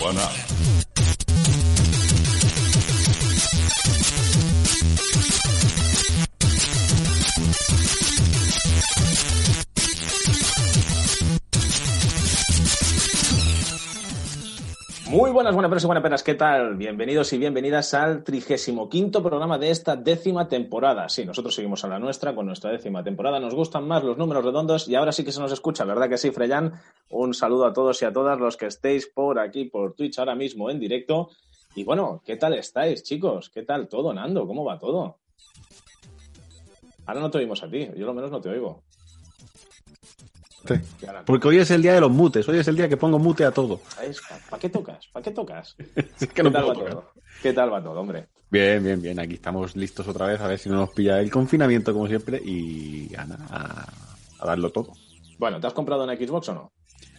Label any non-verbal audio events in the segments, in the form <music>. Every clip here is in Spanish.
Bueno. Muy buenas, y buenas ¿qué tal? Bienvenidos y bienvenidas al trigésimo quinto programa de esta décima temporada. Sí, nosotros seguimos a la nuestra con nuestra décima temporada. Nos gustan más los números redondos y ahora sí que se nos escucha, ¿verdad que sí, Freyan? Un saludo a todos y a todas los que estéis por aquí, por Twitch ahora mismo en directo. Y bueno, ¿qué tal estáis, chicos? ¿Qué tal todo, Nando? ¿Cómo va todo? Ahora no te oímos a ti, yo lo menos no te oigo. Sí. Porque hoy es el día de los mutes, hoy es el día que pongo mute a todo. ¿Para qué tocas? ¿Para qué tocas? <laughs> Es que no ¿Qué tal va todo? ¿Qué tal va todo, hombre? Bien, bien, bien. Aquí estamos listos otra vez a ver si no nos pilla el confinamiento como siempre y a, a- a darlo todo. Bueno, ¿te has comprado una Xbox o no?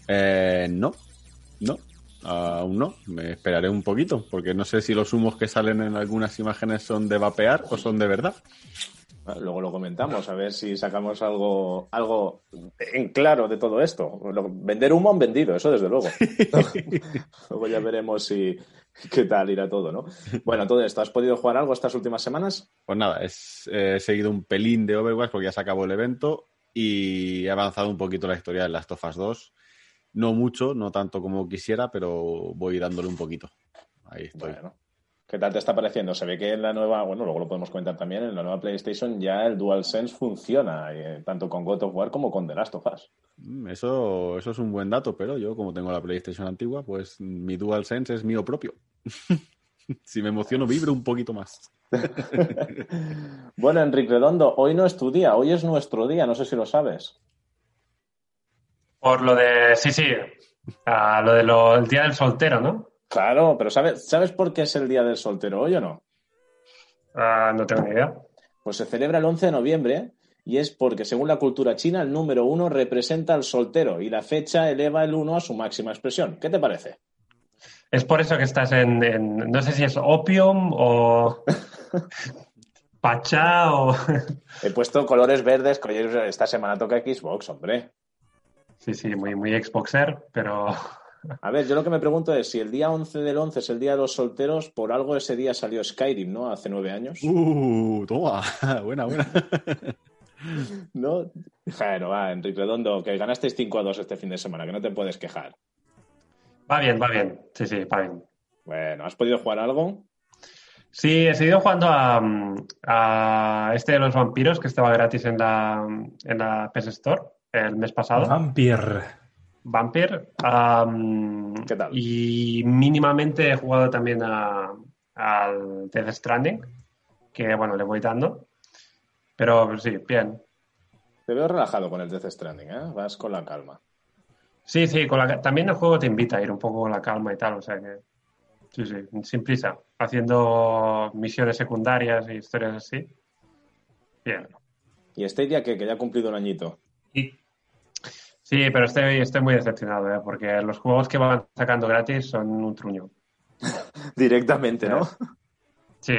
Eh, no, no, aún no. Me esperaré un poquito porque no sé si los humos que salen en algunas imágenes son de vapear o son de verdad. Luego lo comentamos, a ver si sacamos algo, algo en claro de todo esto. Vender humo han vendido, eso desde luego. <laughs> Luego ya veremos si qué tal irá todo, ¿no? Bueno, todo esto, ¿has podido jugar algo estas últimas semanas? Pues nada, es- he seguido un pelín de Overwatch porque ya se acabó el evento y he avanzado un poquito la historia de Last of Us 2. No mucho, no tanto como quisiera, pero voy dándole un poquito. Ahí estoy. Bueno, ¿qué tal te está pareciendo? Se ve que en la nueva, bueno, luego lo podemos comentar también, en la nueva PlayStation ya el DualSense funciona, eh, tanto con God of War como con The Last of Us. Mm, Eso, eso es un buen dato, pero yo, como tengo la PlayStation antigua, pues mi DualSense es mío propio. <laughs> si me emociono, vibro un poquito más. <laughs> Bueno, Enrique Redondo, hoy no es tu día, hoy es nuestro día, no sé si lo sabes. Por lo de, sí, sí, a lo de lo, el día del soltero, ¿no? Claro, pero ¿sabes, ¿sabes por qué es el Día del Soltero hoy o no? Ah, no tengo ni idea. Pues se celebra el 11 de noviembre y es porque, según la cultura china, el número uno representa al soltero y la fecha eleva el uno a su máxima expresión. ¿Qué te parece? Es por eso que estás en, en- no sé si es opium o <laughs> pachá o... He puesto colores verdes, esta semana toca Xbox, hombre. Sí, sí, muy, muy Xboxer, pero A ver, yo lo que me pregunto es si el día 11 del 11 es el Día de los Solteros, por algo ese día salió Skyrim, ¿no? Hace nueve años. Uh, toma, <laughs> buena, buena. <laughs> ¿No? Bueno, va, Enrique Redondo, que ganasteis 5 a 2 este fin de semana, que no te puedes quejar. va bien, va bien. Sí, sí, va bien. Bueno, ¿has podido jugar algo? Sí, he seguido jugando a, a este de los vampiros que estaba gratis en la, en la PS Store el mes pasado. Vampire. Vampire. am, ¿Qué tal? Y mínimamente he jugado también a- al Death Stranding, que bueno, le voy dando. Pero sí, bien. Te veo relajado con el Death Stranding, ¿eh? Vas con la calma. Sí, sí, con la, también el juego te invita a ir un poco con la calma y tal, o sea que. Sí, sí, sin prisa. Haciendo misiones secundarias y historias así. Bien. ¿Y Stadia qué? Que ya ha cumplido un añito. Sí, pero estoy, estoy muy decepcionado, ¿eh? porque los juegos que van sacando gratis son un truño. <laughs> Directamente, ¿no? Sí,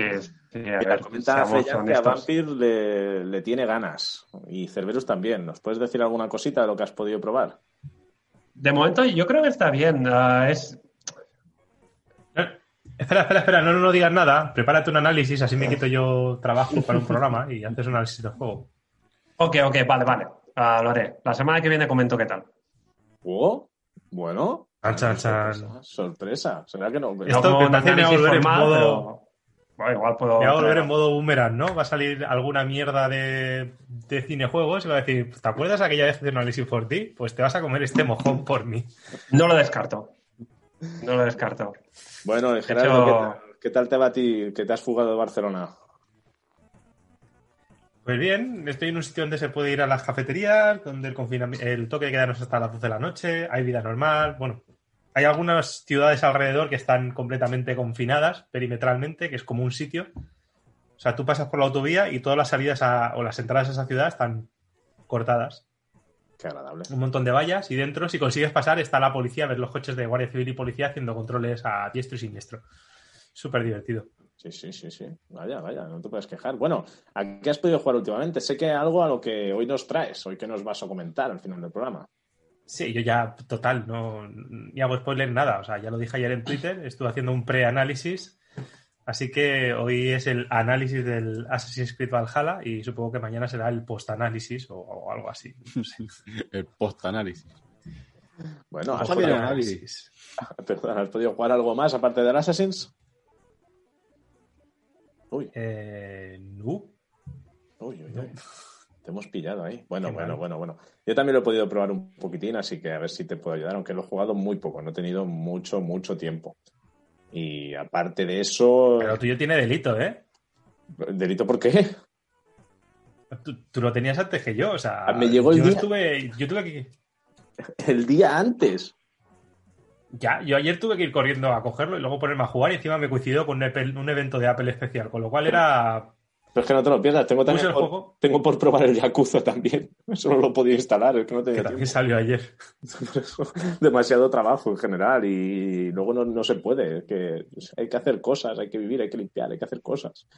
sí, a Mira, ver, comenta que a. Vampir le, le tiene ganas. Y Cerberus también. ¿Nos puedes decir alguna cosita de lo que has podido probar? De momento yo creo que está bien. ah, es, Eh, Espera, espera, espera, no, no, no digas nada. Prepárate un análisis, así me quito yo trabajo para un programa y haces un análisis del juego. Ok, ok, vale, vale. Ah, lo haré. La semana que viene comento qué tal. Oh, bueno. Chan, chan, chan. Sorpresa. sorpresa. ¿Será que no? Esto parece que va a volver en modo- pero- bueno, igual puedo. Me va a volver en modo boomerang, ¿no? Va a salir alguna mierda de, de cinejuegos y va a decir, ¿te acuerdas aquella vez de un análisis por ti? Pues te vas a comer este mojón por mí. No lo descarto. No lo descarto. Bueno, hecho- ¿qué tal? ¿qué tal te va a ti que te has fugado de Barcelona? Pues bien, estoy en un sitio donde se puede ir a las cafeterías, donde el, el toque de quedarnos hasta las 12 de la noche, hay vida normal. Bueno, hay algunas ciudades alrededor que están completamente confinadas perimetralmente, que es como un sitio. O sea, tú pasas por la autovía y todas las salidas a- o las entradas a esa ciudad están cortadas. Qué agradable. Un montón de vallas y dentro, si consigues pasar, está la policía, ver los coches de Guardia Civil y Policía haciendo controles a diestro y siniestro. Súper divertido. Sí, sí, sí, sí. Vaya, vaya, no te puedes quejar. Bueno, ¿a qué has podido jugar últimamente? Sé que algo a lo que hoy nos traes, hoy que nos vas a comentar al final del programa. Sí, yo ya, total, no ni hago spoiler nada. O sea, ya lo dije ayer en Twitter, estuve haciendo un pre-análisis. Así que hoy es el análisis del Assassin's Creed Valhalla y supongo que mañana será el post-análisis o, o algo así. No sé. <laughs> El post-análisis. Bueno, ¿has podido, análisis. <laughs> perdón, ¿has podido jugar algo más aparte del Assassin's? Uy, Eh, no. uy, uy, uy. Te hemos pillado ahí. Bueno, Qué bueno, mal. bueno, bueno. Yo también lo he podido probar un poquitín, así que a ver si te puedo ayudar, aunque lo he jugado muy poco, no he tenido mucho, mucho tiempo. Y aparte de eso, Pero tuyo tiene delito, ¿eh? ¿delito por qué? Tú, tú lo tenías antes que yo, o sea. Ah, me llegó el yo día. estuve. Yo tuve que. El día antes. Ya, yo ayer tuve que ir corriendo a cogerlo y luego ponerme a jugar y encima me coincidió con un, Apple- un evento de Apple especial, con lo cual era. Pero es que no te lo pierdas, tengo también por, juego tengo por probar el Yakuza también. <laughs> Eso no lo podía instalar, es que no que tenía también tiempo. salió ayer. <laughs> Demasiado trabajo en general y luego no, no se puede. es que hay que hacer cosas, hay que vivir, hay que limpiar, hay que hacer cosas.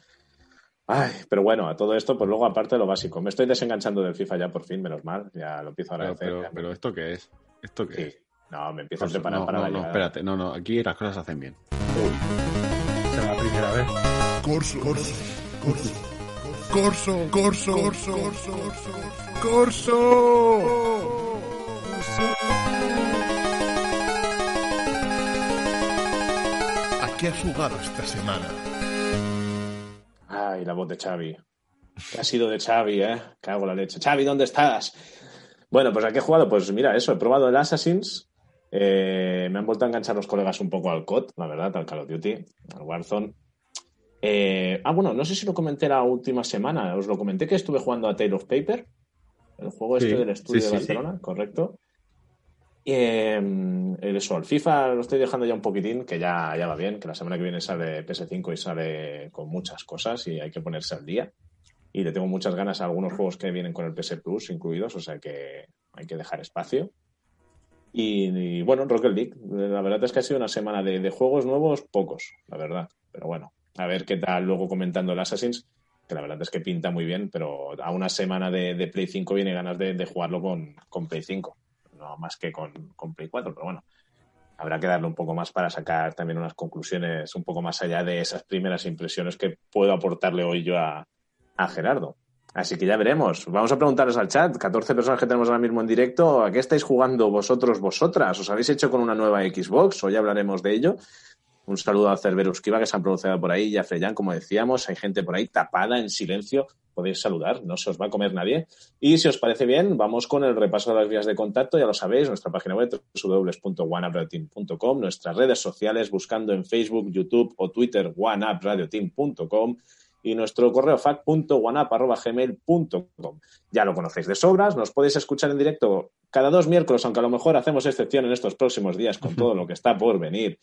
Ay, pero bueno, a todo esto, pues luego aparte de lo básico. Me estoy desenganchando del FIFA ya por fin, menos mal. Ya lo empiezo a agradecer. pero, pero ¿esto qué es? ¿Esto qué sí. es? No, me empiezo a Corso, preparar no, para no, la no, espérate, no, no, aquí las cosas se hacen bien. Será la primera vez. Corso, corso, corso, corso, corso, corso, corso, ¿A qué has jugado esta semana? Ay, la voz de Xavi. ¿Qué ha sido de Xavi, eh? Cago en la leche. Xavi, ¿dónde estás? Bueno, pues ¿a qué he jugado? Pues mira, eso, he probado el Assassins. Eh, me han vuelto a enganchar los colegas un poco al COD, la verdad, al Call of Duty, al Warzone. Eh, ah, bueno, no sé si lo comenté la última semana. Os lo comenté que estuve jugando a Tale of Paper, el juego Sí, este del estudio sí, de sí. Barcelona, correcto. Eh, el- eso, el FIFA lo estoy dejando ya un poquitín, que ya, ya va bien, que la semana que viene sale PS5 y sale con muchas cosas y hay que ponerse al día. Y le tengo muchas ganas a algunos juegos que vienen con el PS Plus incluidos, o sea que hay que dejar espacio. Y, bueno, Rocket League, la verdad es que ha sido una semana de, juegos nuevos, pocos, la verdad. Pero bueno, a ver qué tal luego comentando el Assassins, que la verdad es que pinta muy bien, pero a una semana de, de Play 5 viene ganas de, de jugarlo con, con Play 5, no más que con, con Play 4, pero bueno. Habrá que darle un poco más para sacar también unas conclusiones un poco más allá de esas primeras impresiones que puedo aportarle hoy yo a, a Gerardo. Así que ya veremos. Vamos a preguntaros al chat, 14 personas que tenemos ahora mismo en directo, ¿a qué estáis jugando vosotros, vosotras? ¿Os habéis hecho con una nueva Xbox? Hoy hablaremos de ello. Un saludo a Cerberus Kiva, que se han pronunciado por ahí, y a Freyan, como decíamos. Hay gente por ahí tapada, en silencio. Podéis saludar, no se os va a comer nadie. Y si os parece bien, vamos con el repaso de las vías de contacto. Ya lo sabéis, nuestra página web www.oneupradio.team.com, nuestras redes sociales buscando en Facebook, YouTube o Twitter oneupradio.team.com y nuestro correo fac.wanap.gmail.com. Ya lo conocéis de sobras, nos podéis escuchar en directo cada dos miércoles, aunque a lo mejor hacemos excepción en estos próximos días con todo lo que está por venir.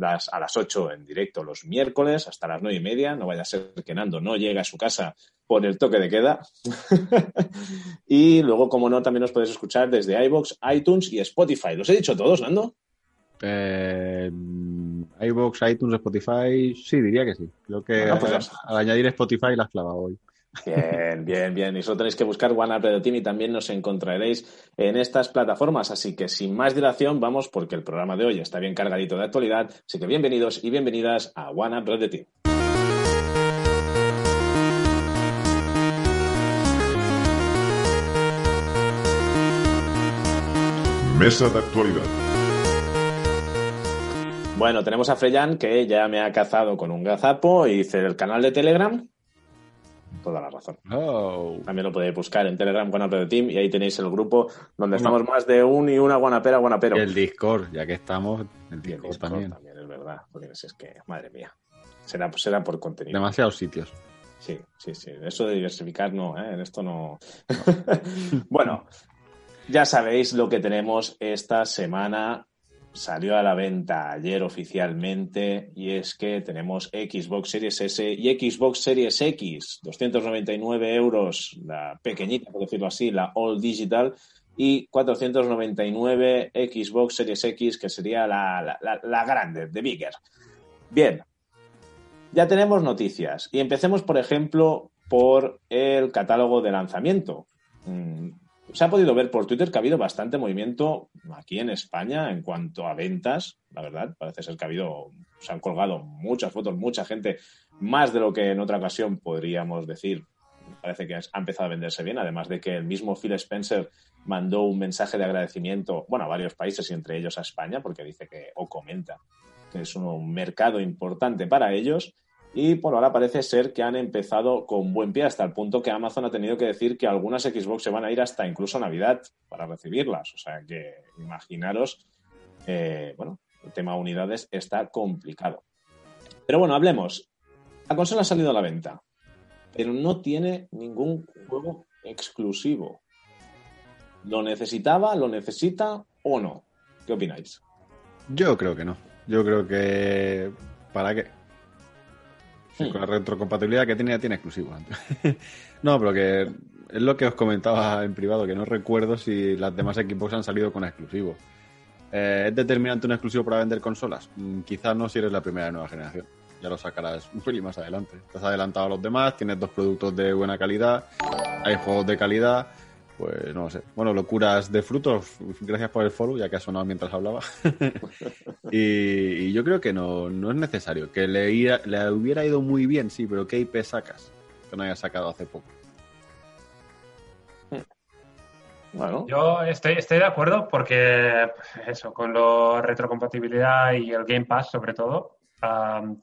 A las 8 en directo los miércoles hasta las 9 y media. No vaya a ser que Nando no llegue a su casa por el toque de queda. <laughs> y luego, como no, también nos podéis escuchar desde iBox, iTunes y Spotify. ¿Los he dicho todos, Nando? Eh, iVoox, iTunes, Spotify, sí, diría que sí. Creo que Bueno, pues al- añadir Spotify la has clavado hoy. Bien, bien, bien. Y solo tenéis que buscar One Team y también nos encontraréis en estas plataformas. Así que sin más dilación, vamos porque el programa de hoy está bien cargadito de actualidad. Así que bienvenidos y bienvenidas a One Up Team. Mesa de actualidad. Bueno, tenemos a Freyan que ya me ha cazado con un gazapo y dice el canal de Telegram. Toda la razón. Oh. También lo podéis buscar en Telegram Radio Team y ahí tenéis el grupo donde Bueno. estamos más de un y una guanapera guanapero. El Discord, ya que estamos, el Discord, Discord también. también, es verdad. Porque si es que, madre mía. Será, será por contenido. Demasiados sitios. Sí, sí, sí. Eso de diversificar no, ¿eh? En esto no. <laughs> bueno, ya sabéis lo que tenemos esta semana. Salió a la venta ayer oficialmente y es que tenemos Xbox Series S y Xbox Series X, 299 euros, la pequeñita, por decirlo así, la All Digital, y 499 Xbox Series X, que sería la, la, la- la grande, de Bigger. Bien, Ya tenemos noticias. Y empecemos, por ejemplo, por el catálogo de lanzamiento. Se ha podido ver por Twitter que ha habido bastante movimiento aquí en España en cuanto a ventas. La verdad, parece ser que ha habido, se han colgado muchas fotos, mucha gente, más de lo que en otra ocasión podríamos decir. Parece que ha empezado a venderse bien, además de que el mismo Phil Spencer mandó un mensaje de agradecimiento, bueno, a varios países y entre ellos a España, porque dice que, o comenta, que es un mercado importante para ellos. Y por ahora parece ser que han empezado con buen pie hasta el punto que Amazon ha tenido que decir que algunas Xbox se van a ir hasta incluso Navidad para recibirlas. O sea que imaginaros, eh, bueno, el tema unidades está complicado. Pero bueno, hablemos. La consola ha salido a la venta, pero no tiene ningún juego exclusivo. ¿Lo necesitaba, lo necesita o no? ¿Qué opináis? Yo creo que no. Yo creo que. ¿Para qué? Con la retrocompatibilidad que tiene, ya tiene exclusivo. <laughs> no, pero que es lo que os comentaba en privado, que no recuerdo si las demás Xbox han salido con exclusivos. Eh, ¿Es determinante un exclusivo para vender consolas? Mm, quizás no si eres la primera de nueva generación. Ya lo sacarás un pelín más adelante. Estás adelantado a los demás, tienes dos productos de buena calidad, hay juegos de calidad, pues no lo sé. Bueno, locuras de frutos, gracias por el follow, ya que ha sonado mientras hablaba. <laughs> y, y yo creo que no, no es necesario. Que le, ira- le hubiera ido muy bien, sí, pero ¿qué IP sacas? Que no hayas sacado hace poco. Bueno, Yo estoy, estoy de acuerdo porque pues, eso, con la retrocompatibilidad y el Game Pass sobre todo,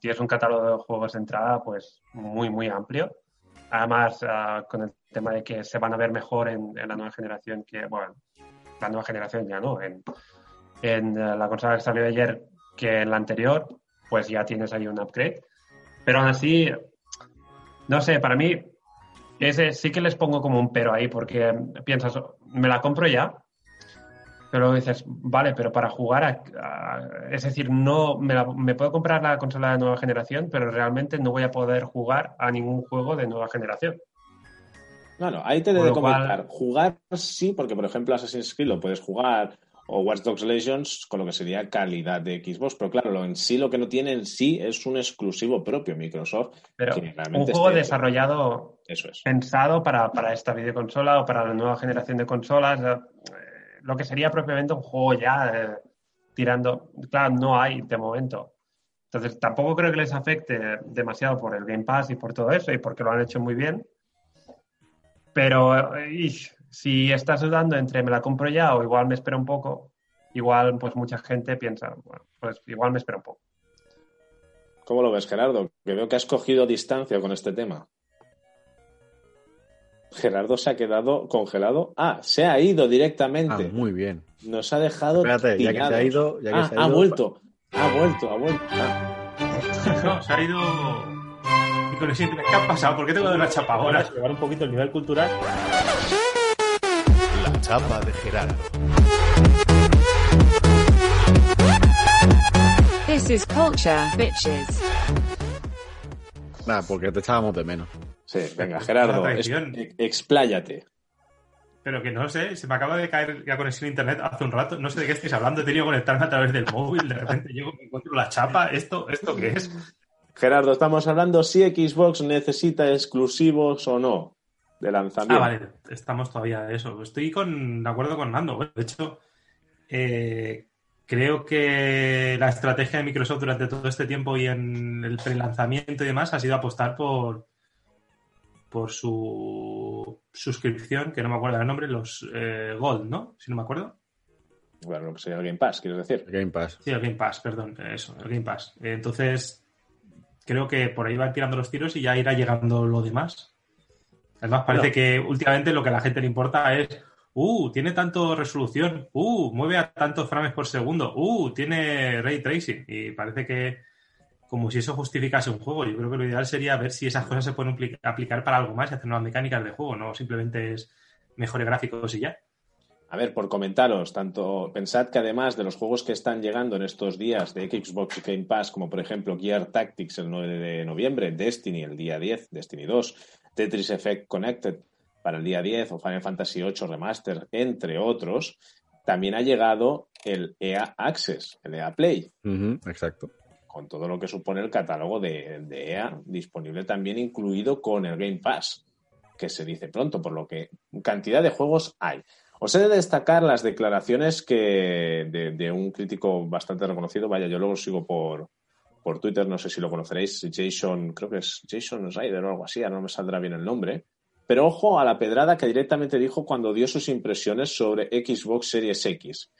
tienes un catálogo de juegos de entrada pues muy, muy amplio. Además, ah, con el tema de que se van a ver mejor en, la nueva generación que, bueno, la nueva generación ya no, en, en eh, la consola que salió ayer que en la anterior, pues ya tienes ahí un upgrade. Pero aún así, no sé, para mí ese sí que les pongo como un pero ahí, porque piensas, me la compro ya, pero dices, vale, pero para jugar, a- a- es decir, no me, la- me puedo comprar la consola de nueva generación, pero realmente no voy a poder jugar a ningún juego de nueva generación. Bueno, ahí te he Con de lo cual- comentar. Jugar sí, porque por ejemplo Assassin's Creed lo puedes jugar o Watch Dogs Legions con lo que sería calidad de Xbox, pero claro, lo en sí lo que no tiene en sí es un exclusivo propio Microsoft. Pero que un juego desarrollado, Eso es. pensado para, para esta videoconsola o para la nueva generación de consolas, lo que sería propiamente un juego ya eh, tirando, claro, no hay de momento. Entonces, tampoco creo que les afecte demasiado por el Game Pass y por todo eso, y porque lo han hecho muy bien. Pero eh, si estás dudando entre me la compro ya o igual me espero un poco, igual pues mucha gente piensa, bueno, pues igual me espero un poco. ¿Cómo lo ves, Gerardo? Que veo que has cogido distancia con este tema. Gerardo se ha quedado congelado. Ah, se ha ido Ah, directamente. muy bien. Nos ha dejado. Espérate, ya que se ha ido. Ya que Ah, se ha, ha ido vuelto. Ha vuelto, ha vuelto. Ah, No, se ha ido. ¿qué ha pasado? ¿Por qué tengo dar una chapa ahora? llevar un poquito el nivel cultural. La chapa de Gerardo. This is culture, bitches. Nada, porque te echábamos de menos. Sí, venga, Gerardo, es- expláyate. Pero que no sé, se me acaba de caer la conexión a internet hace un rato. No sé de qué estáis hablando. He tenido que conectarme a través del móvil. De repente llego me encuentro la chapa. ¿Esto, ¿Esto qué es? Gerardo, estamos hablando si Xbox necesita exclusivos o no de lanzamiento. Ah, vale, estamos todavía de eso. Estoy con, de acuerdo con Nando. De hecho, eh, creo que la estrategia de Microsoft durante todo este tiempo y en el prelanzamiento y demás ha sido apostar por por su suscripción, que no me acuerdo del nombre, los eh, Gold, ¿no? Si no me acuerdo. Bueno, lo que sería el Game Pass, quieres decir. Game Pass. Sí, el Game Pass, perdón, eso, el Game Pass. Entonces, creo que por ahí van tirando los tiros y ya irá llegando lo demás. Además, parece No. que últimamente lo que a la gente le importa es, uh, tiene tanto resolución, uh, mueve a tantos frames por segundo, uh, tiene ray tracing. Y parece que como si eso justificase un juego. Yo creo que lo ideal sería ver si esas cosas se pueden apli- aplicar para algo más y hacer nuevas mecánicas de juego, no simplemente es mejores gráficos y ya. A ver, por comentaros, tanto pensad que además de los juegos que están llegando en estos días de Xbox Game Pass, como por ejemplo Gear Tactics el 9 de noviembre, Destiny el día 10, Destiny 2, Tetris Effect Connected para el día 10 o Final Fantasy 8 Remaster, entre otros, también ha llegado el EA Access, el EA Play, exacto. Con todo lo que supone el catálogo de, EA, disponible también incluido con el Game Pass, que se dice pronto, por lo que cantidad de juegos hay. Os he de destacar las declaraciones que de, un crítico bastante reconocido, vaya, yo luego sigo por, por Twitter, no sé si lo conoceréis, Jason, creo que es Jason Ryder o algo así, ahora no me saldrá bien el nombre. Pero ojo a la pedrada que directamente dijo cuando dio sus impresiones sobre Xbox Series X.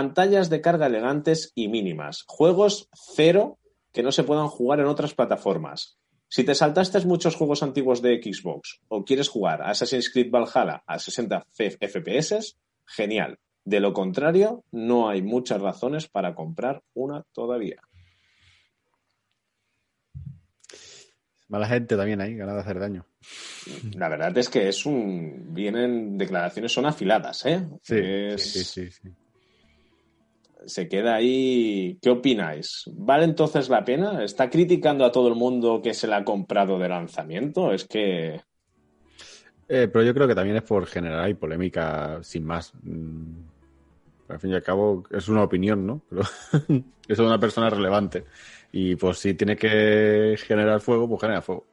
Pantallas de carga elegantes y mínimas. Juegos cero que no se puedan jugar en otras plataformas. Si te saltaste muchos juegos antiguos de Xbox o quieres jugar Assassin's Creed Valhalla a 60 FPS, genial. De lo contrario, no hay muchas razones para comprar una todavía. Mala gente también ahí, ganas de hacer daño. La verdad es que es un. Vienen declaraciones, son afiladas, ¿eh? Sí, Es- sí, sí, sí. Se queda ahí. ¿Qué opináis? ¿Vale entonces la pena? ¿Está criticando a todo el mundo que se la ha comprado de lanzamiento? Es que. Eh, pero yo creo que también es por generar ahí polémica sin más. Mm, Al fin y al cabo es una opinión, ¿no? Pero <laughs> es una persona relevante. Y pues si tiene que generar fuego, pues genera fuego.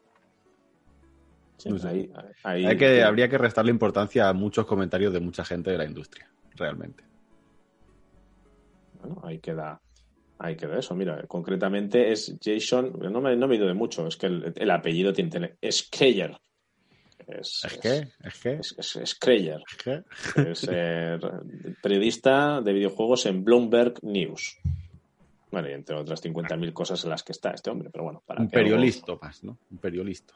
sí, No sé. ahí- ahí- Hay que, habría que restarle importancia a muchos comentarios de mucha gente de la industria, realmente. Bueno, ahí queda. Ahí queda eso. Mira, concretamente es Jason. No me, no me he ido de mucho, es que el, el apellido tiene. tiene es Kreyer. Es, Es que, es que, Es, es, es Kreyer. es que. Es eh, <laughs> periodista de videojuegos en Bloomberg News. Bueno, y entre otras 50.000 cosas en las que está este hombre, pero bueno, para Un periodista más, ¿no? Un periodista.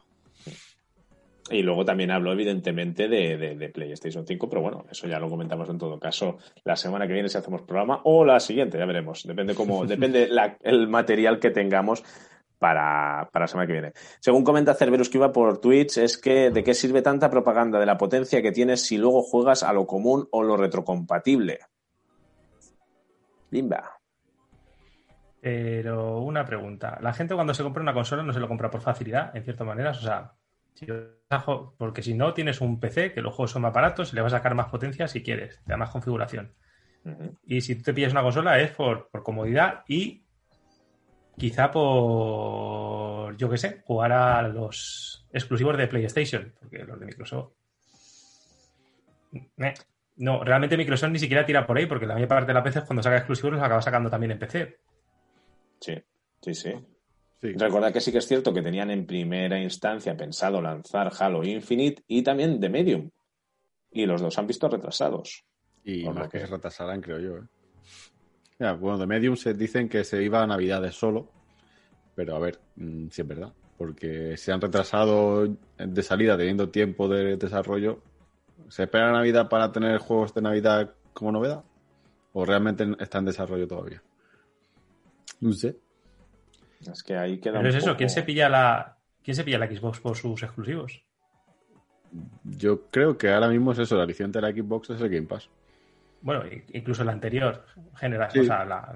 Y luego también habló, evidentemente, de, de- de PlayStation 5, pero bueno, eso ya lo comentamos en todo caso la semana que viene si hacemos programa o la siguiente, ya veremos. Depende cómo, <laughs> depende la- el material que tengamos para, para la semana que viene. Según comenta Cerberus que iba por Twitch, es que de qué sirve tanta propaganda de la potencia que tienes si luego juegas a lo común o lo retrocompatible. Limba. Pero una pregunta. La gente cuando se compra una consola no se lo compra por facilidad, en ciertas maneras. O sea, porque si no tienes un PC, que los juegos son más baratos, le vas a sacar más potencia si quieres, te da más configuración. Y si tú te pillas una consola es por, por comodidad y quizá por, yo qué sé, jugar a los exclusivos de PlayStation, porque los de Microsoft... No, realmente Microsoft ni siquiera tira por ahí, porque la mayor parte de las veces cuando saca exclusivos los acaba sacando también en PC. Sí, sí, sí. Sí. Recordad que sí que es cierto que tenían en primera instancia pensado lanzar Halo Infinite y también The Medium. Y los dos han visto retrasados. Y lo más que que- se retrasarán, creo yo. ¿eh? Ya, bueno, de Medium se dicen que se iba a Navidades solo, pero a ver mm, si es verdad, porque se han retrasado de salida teniendo tiempo de desarrollo. ¿Se espera Navidad para tener juegos de Navidad como novedad? ¿O realmente está en desarrollo todavía? No sé. Es que ahí queda Pero un es eso, poco- ¿quién se pilla la, quién se pilla la Xbox por sus exclusivos? Yo creo que ahora mismo es eso, el aliciente de la Xbox es el Game Pass. Bueno, incluso la anterior generación, Sí. o sea, la,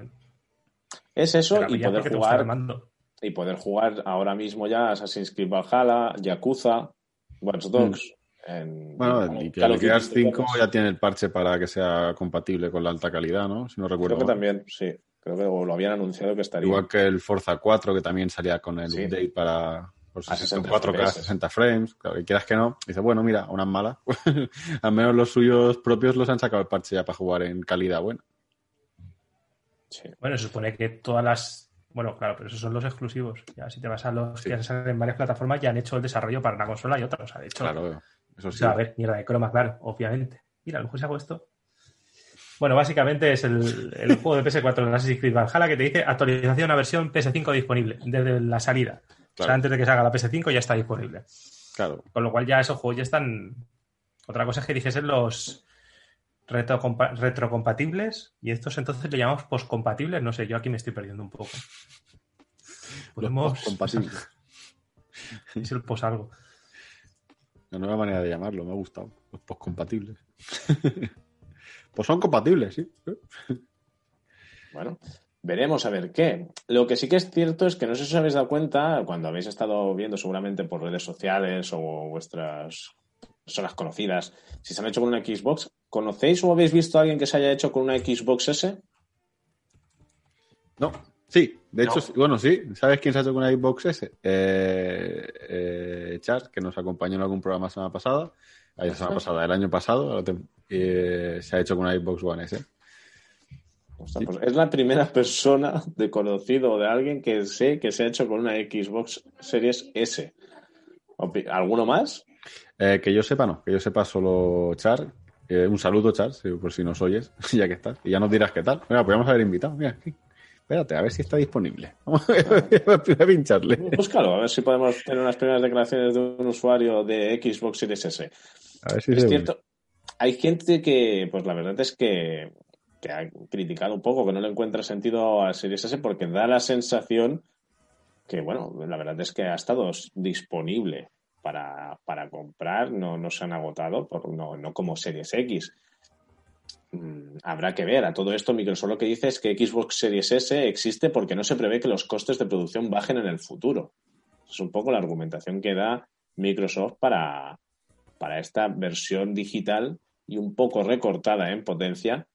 Es eso la y poder jugar y poder jugar ahora mismo ya Assassin's Creed Valhalla, Yakuza, Watch Dogs. en- Mm. Bueno, en y que Call el of Duty Gears 5 Ghosts. ya tiene el parche para que sea compatible con la alta calidad, ¿no? Si no recuerdo Creo que también, sí. Creo que lo habían anunciado que estaría. Igual que el Forza 4, que también salía con el Sí. update para por A 60 4K, FPS. 60 frames. Claro, y quieras que no, dice, bueno, mira, unas malas. <laughs> Al menos los suyos propios los han sacado el parche ya para jugar en calidad buena. Sí. Bueno, se supone que todas las. Bueno, claro, pero esos son los exclusivos. Ya si te vas a los Sí. que salen en varias plataformas, ya han hecho el desarrollo para una consola y otra. O sea, de hecho, Claro, eso o sí. sea, a ver, mierda de croma, claro, obviamente. Mira, a lo mejor si hago esto. Bueno, básicamente es el, el juego de PS4 de Assassin's Creed Valhalla que te dice actualización a versión PS5 disponible desde la salida. O sea, antes de que salga la PS5 ya está disponible. Claro. Con lo cual ya esos juegos ya están. Otra cosa es que dijesen los retrocompa- retrocompatibles y estos entonces le llamamos postcompatibles. No sé, yo aquí me estoy perdiendo un poco. Podemos compatibles. <laughs> es el pos algo. La nueva manera de llamarlo, me ha gustado. Los postcompatibles. <laughs> pues son compatibles, sí. Bueno, veremos a ver qué. Lo que sí que es cierto es que no sé si os habéis dado cuenta, cuando habéis estado viendo seguramente por redes sociales o vuestras personas conocidas, si se han hecho con una Xbox, ¿conocéis o habéis visto a alguien que se haya hecho con una Xbox S? No, Sí, de hecho, No. bueno, sí. ¿Sabes quién se ha hecho con una Xbox S? Eh, eh, Char, que nos acompañó en algún programa la semana pasada. La semana pasada, el año pasado, eh, se ha hecho con una Xbox One S. Pues es la primera persona de conocido o de alguien que sé que se ha hecho con una Xbox Series S. ¿Alguno más? Eh, que yo sepa, no. Que yo sepa solo Char. Eh, un saludo, Char, por si nos oyes, <laughs> ya que estás. Y ya nos dirás qué tal. Mira, podríamos haber invitado. Mira, aquí. Espérate, a ver si está disponible. <laughs> Vamos a pincharle. Búscalo, a ver si podemos tener unas primeras declaraciones de un usuario de Xbox Series S. A ver si Es se cierto, hay gente que, pues la verdad es que, que ha criticado un poco, que no le encuentra sentido a Series S porque da la sensación que, bueno, la verdad es que ha estado disponible para, para comprar, no, no se han agotado, por, no, no como Series X. Mm, Habrá que ver. A todo esto, Microsoft lo que dice es que Xbox Series S existe porque no se prevé que los costes de producción bajen en el futuro. Es un poco la argumentación que da Microsoft para, para esta versión digital y un poco recortada en potencia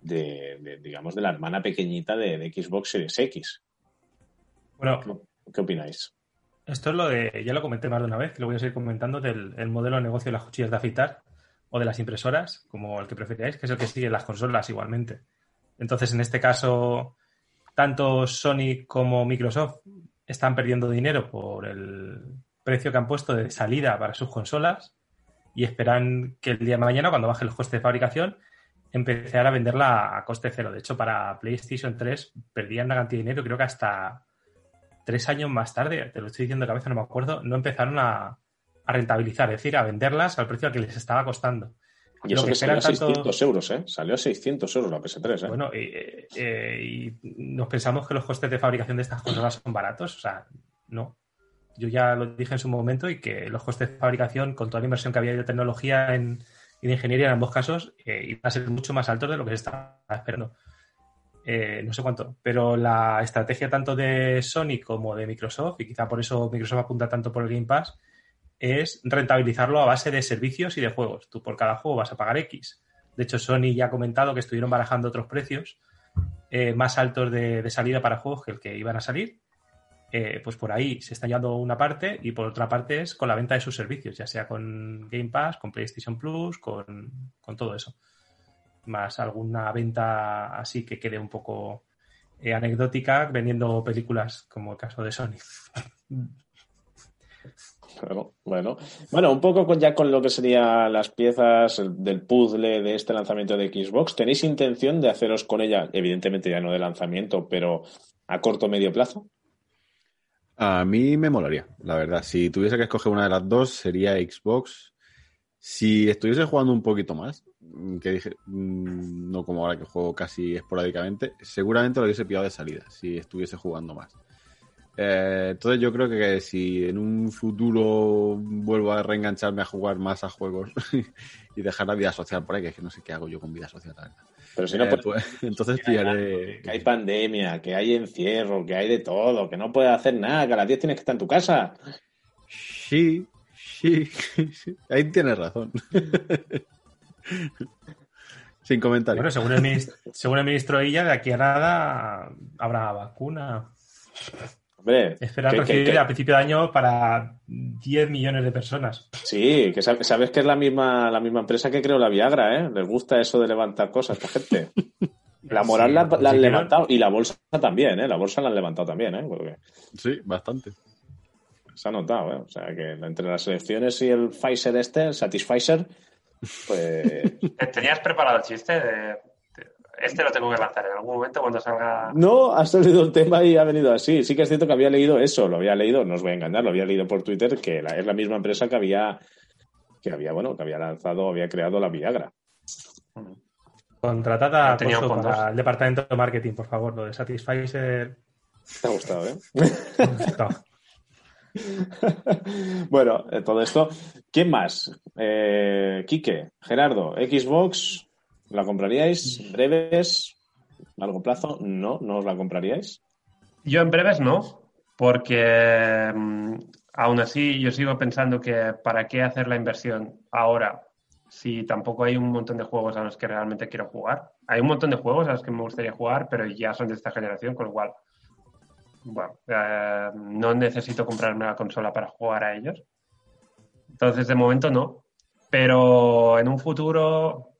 de, de, digamos, de la hermana pequeñita de, de Xbox Series X. Bueno, ¿Qué, qué opináis? Esto es lo de, ya lo comenté más de una vez, que lo voy a seguir comentando, del el modelo de negocio de las cuchillas de afeitar o de las impresoras, como el que preferíais, que es el que sigue las consolas igualmente. Entonces, en este caso, tanto Sony como Microsoft están perdiendo dinero por el precio que han puesto de salida para sus consolas y esperan que el día de mañana, cuando bajen los costes de fabricación, empezar a venderla a coste cero. De hecho, para PlayStation 3 perdían una cantidad de dinero, creo que hasta tres años más tarde, te lo estoy diciendo de cabeza, no me acuerdo, no empezaron a, a rentabilizar, es decir, a venderlas al precio al que les estaba costando. Y eso Lo que, que salió a esperan tanto- 600 euros, ¿eh? Salió a 600 euros la PS3, ¿eh? Bueno, eh, eh, y nos pensamos que los costes de fabricación de estas consolas son baratos, o sea, no. Yo ya lo dije en su momento y que los costes de fabricación, con toda la inversión que había de tecnología en, y de ingeniería en ambos casos, eh, iban a ser mucho más altos de lo que se estaba esperando. Eh, no sé cuánto, pero la estrategia tanto de Sony como de Microsoft, y quizá por eso Microsoft apunta tanto por el Game Pass, es rentabilizarlo a base de servicios y de juegos. Tú por cada juego vas a pagar X. De hecho, Sony ya ha comentado que estuvieron barajando otros precios eh, más altos de, salida para juegos que el que iban a salir. Eh, pues por ahí se está llevando una parte y por otra parte es con la venta de sus servicios, ya sea con Game Pass, con PlayStation Plus, con, con todo eso. Más alguna venta así que quede un poco eh, anecdótica vendiendo películas como el caso de Sony. <laughs> Bueno, bueno. Un poco con, ya con lo que serían las piezas del puzzle de este lanzamiento de Xbox. ¿Tenéis intención de haceros con ella, evidentemente ya no de lanzamiento, pero a corto o medio plazo? A mí me molaría, la verdad. Si tuviese que escoger una de las dos, sería Xbox. Si estuviese jugando un poquito más, mm, que dije, mm, no como ahora que juego casi esporádicamente, seguramente lo hubiese pillado de salida, si estuviese jugando más. Eh, entonces yo creo que si en un futuro vuelvo a reengancharme a jugar más a juegos <laughs> y dejar la vida social por ahí, que es que no sé qué hago yo con vida social, la verdad. Pero si no, Eh, pues, pues, <laughs> entonces pillaré... que hay pandemia, que hay encierro, que hay de todo, que no puedes hacer nada, que a las 10 tienes que estar en tu casa. Sí, sí, sí. <laughs> Ahí tienes razón. Sin comentarios. Bueno, según el, ministro, según el ministro Illa, de aquí a nada habrá vacuna. Hombre, que- que- recibir que- a principio de año para 10 millones de personas. sí, que sab- sabes que es la misma, la misma empresa que creó la Viagra, ¿eh? Les gusta eso de levantar cosas, esta gente. <laughs> La moral Sí, la, han levantado y la bolsa también, ¿eh? La bolsa la han levantado también, ¿eh? Porque Sí, bastante. se ha notado, ¿eh? O sea, que entre las elecciones y el Pfizer este, el Satisficer, pues... ¿Te- <laughs> ¿Tenías preparado el chiste? de- este lo tengo que lanzar en algún momento cuando salga. No, ha salido el tema y ha venido así. Sí que es cierto que había leído eso, lo había leído, no os voy a engañar, lo había leído por Twitter, que la- es la misma empresa que había, que había, bueno, que había lanzado, había creado la Viagra. Contratada fondos. para el departamento de marketing, por favor. Lo de Satisficer. Te ha gustado, ¿eh? <laughs> no. <laughs> bueno, eh, todo esto. ¿Quién más? Eh, Quique, Gerardo, Xbox, ¿la compraríais? ¿Breves? ¿Largo plazo? No, no os la compraríais. Yo en breves no, porque mm, aún así yo sigo pensando que para qué hacer la inversión ahora si tampoco hay un montón de juegos a los que realmente quiero jugar. Hay un montón de juegos a los que me gustaría jugar, pero ya son de esta generación, con lo cual bueno, eh, no necesito comprarme la consola para jugar a ellos. Entonces, de momento no. Pero en un futuro,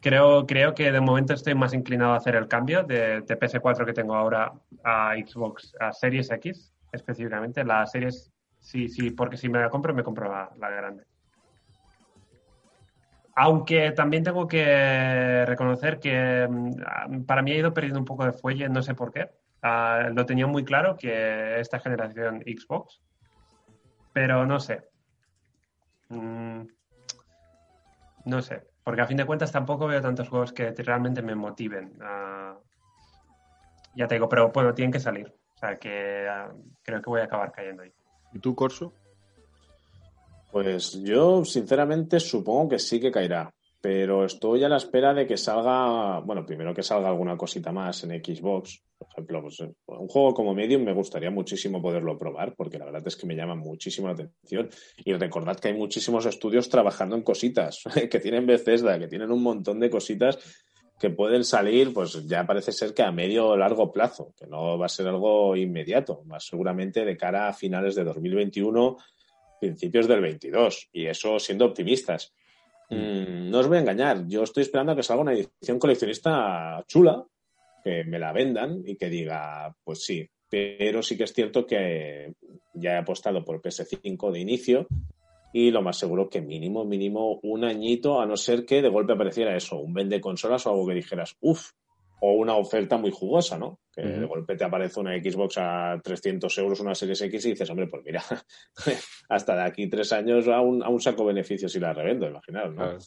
creo, creo que de momento estoy más inclinado a hacer el cambio de, de PS4 que tengo ahora a Xbox, a Series X específicamente. La Series, sí, sí, porque si me la compro, me compro la, la grande. Aunque también tengo que reconocer que mm, para mí ha ido perdiendo un poco de fuelle, no sé por qué. Ah, lo tenía muy claro que esta generación Xbox, pero no sé. Mm, no sé, porque a fin de cuentas tampoco veo tantos juegos que te- realmente me motiven. Ya te digo, pero bueno, tienen que salir. O sea que ah, creo que voy a acabar cayendo ahí. ¿Y tú, Corso? Pues yo, sinceramente, supongo que sí que caerá. Pero estoy a la espera de que salga, bueno, primero que salga alguna cosita más en Xbox. Por ejemplo, pues, eh, un juego como Medium me gustaría muchísimo poderlo probar, porque la verdad es que me llama muchísimo la atención. Y recordad que hay muchísimos estudios trabajando en cositas, <laughs> que tienen Bethesda, que tienen un montón de cositas que pueden salir, pues ya parece ser que a medio o largo plazo, que no va a ser algo inmediato, más seguramente de cara a finales de 2021 principios del 22, y eso siendo optimistas. Mm, no os voy a engañar, yo estoy esperando a que salga una edición coleccionista chula, que me la vendan y que diga, pues sí, pero sí que es cierto que ya he apostado por PS5 de inicio y lo más seguro que mínimo, mínimo un añito, a no ser que de golpe apareciera eso, un vende consolas o algo que dijeras, uff, o una oferta muy jugosa, ¿no? Que de golpe te aparece una Xbox a 300 euros, una Series X y dices, hombre, pues mira, <laughs> hasta de aquí tres años aún, aún saco beneficios si la revendo, imaginaros, ¿no? Claro.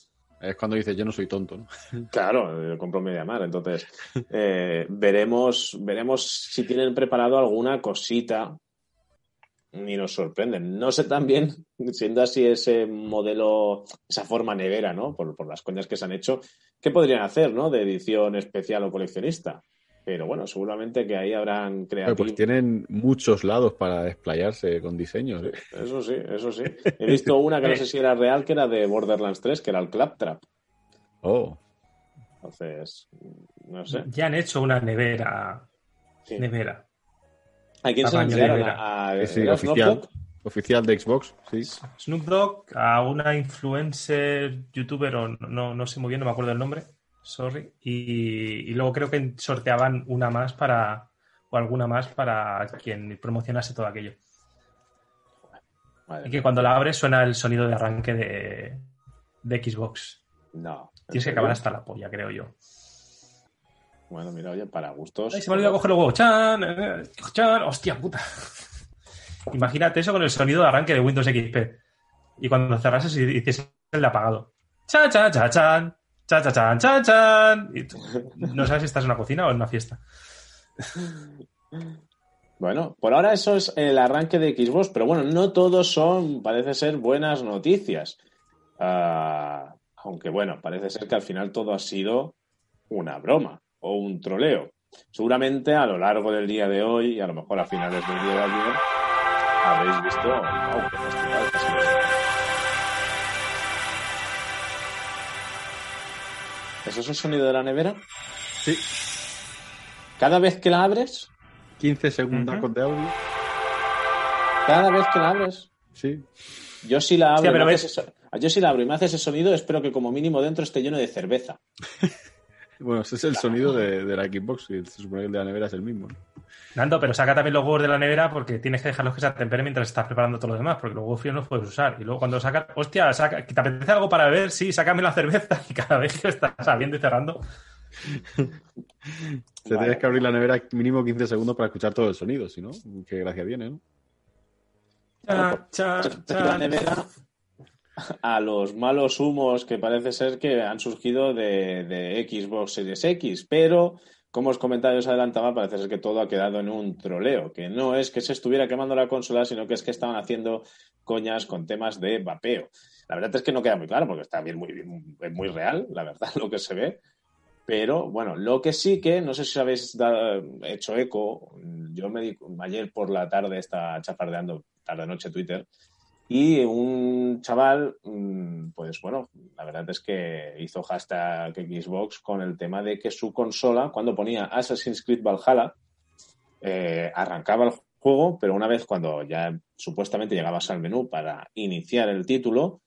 Es cuando dices yo no soy tonto, ¿no? <laughs> Claro, yo compro media mar. Entonces, eh, veremos, veremos si tienen preparado alguna cosita y nos sorprenden. No sé también, <laughs> siendo así ese modelo, esa forma nevera, ¿no? Por, por las coñas que se han hecho, ¿qué podrían hacer, ¿no? De edición especial o coleccionista. Pero bueno, seguramente que ahí habrán Pero creativos. pues tienen muchos lados para desplayarse con diseños. ¿eh? Eso sí, eso sí. <laughs> He visto una que no sé si era real, que era de Borderlands 3, que era el Claptrap. Oh, Entonces, no sé. Ya han hecho una nevera. Sí. Nevera. ¿A quién se. A, a- sí, sí, ¿era oficial. Oficial de Xbox, sí. Snoop Dogg a una influencer, youtuber, o no, no sé muy bien, no me acuerdo el nombre, sorry. Y, y luego creo que sorteaban una más para, o alguna más para quien promocionase todo aquello. Madre Y que cuando la abres suena el sonido de arranque de, de Xbox. No. ¿en Tienes que acabar hasta la polla, creo yo. Bueno, mira, oye, para gustos. Ay, se me ha olvidado coger el huevo. ¡Chan! eh, ¡Chan! ¡Hostia puta! <laughs> Imagínate eso con el sonido de arranque de Windows XP. Y cuando cerrases y hicieses el apagado. ¡Chan, chan, chan, chan! ¡Chan, chan, chan, chan, chan! Y tú no sabes si estás en una cocina o en una fiesta. Bueno, por ahora eso es el arranque de Xbox, pero bueno, no todos son, parece ser, buenas noticias. Ah, aunque bueno, parece ser que al final todo ha sido una broma o un troleo. Seguramente a lo largo del día de hoy y a lo mejor a finales del día de ayer habréis visto wow, qué festival. ¿Eso es el sonido de la nevera? Sí. Cada vez que la abres, 15 segundos Ujú. de audio. cada vez que la abres, Sí. Yo si la abro, Hostia, y pero me ves- hace ese- yo si la abro y me hace ese sonido, espero que como mínimo dentro esté lleno de cerveza. <laughs> Bueno, ese es el sonido de, de la Xbox y se supone que el de la nevera es el mismo. ¿no? Nando, pero saca también los huevos de la nevera porque tienes que dejarlos que se atemperen mientras estás preparando todo lo demás, porque los huevos fríos no los puedes usar. Y luego cuando sacas, hostia, saca, ¿te apetece algo para beber? Sí, sácame la cerveza. <laughs> Y cada vez que estás abriendo y cerrando, <laughs> Te Vale. tienes que abrir la nevera mínimo 15 segundos para escuchar todo el sonido, si no, qué gracia tiene, ¿no? Chan, chan, Pues, La nevera <laughs> a los malos humos que parece ser que han surgido de, de Xbox Series X, pero como os comentaba, os adelantaba, parece ser que todo ha quedado en un troleo, que no es que se estuviera quemando la consola, sino que es que estaban haciendo coñas con temas de vapeo. La verdad es que no queda muy claro, porque está bien muy, muy real, la verdad, <laughs> lo que se ve. Pero bueno, lo que sí que, no sé si habéis hecho eco, yo me di ayer por la tarde estaba chafardeando, tarde-noche Twitter, y un chaval, mm, pues bueno, la verdad es que hizo hashtag Xbox con el tema de que su consola, cuando ponía Assassin's Creed Valhalla, eh, arrancaba el juego, pero una vez cuando ya supuestamente llegabas al menú para iniciar el título,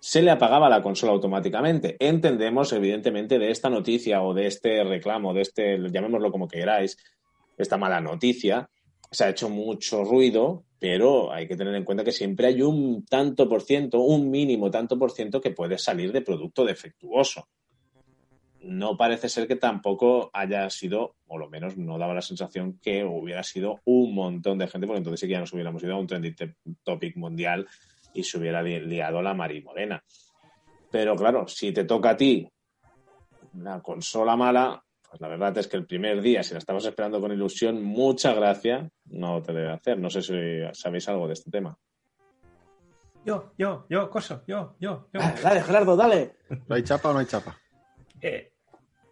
se le apagaba la consola automáticamente. Entendemos, evidentemente, de esta noticia o de este reclamo, de este, llamémoslo como queráis, esta mala noticia, se ha hecho mucho ruido, pero hay que tener en cuenta que siempre hay un tanto por ciento, un mínimo tanto por ciento que puede salir de producto defectuoso. No parece ser que tampoco haya sido, o lo menos no daba la sensación que hubiera sido un montón de gente, porque entonces sí que ya nos hubiéramos ido a un trending topic mundial y se hubiera li- liado la marimorena. Pero claro, si te toca a ti la consola mala, pues la verdad es que el primer día, si la estabas esperando con ilusión, mucha gracia no te debe hacer. No sé si sabéis algo de este tema. Yo, yo, yo, coso, yo, yo, yo. Dale, Gerardo, dale. ¿No hay chapa o no hay chapa? Eh,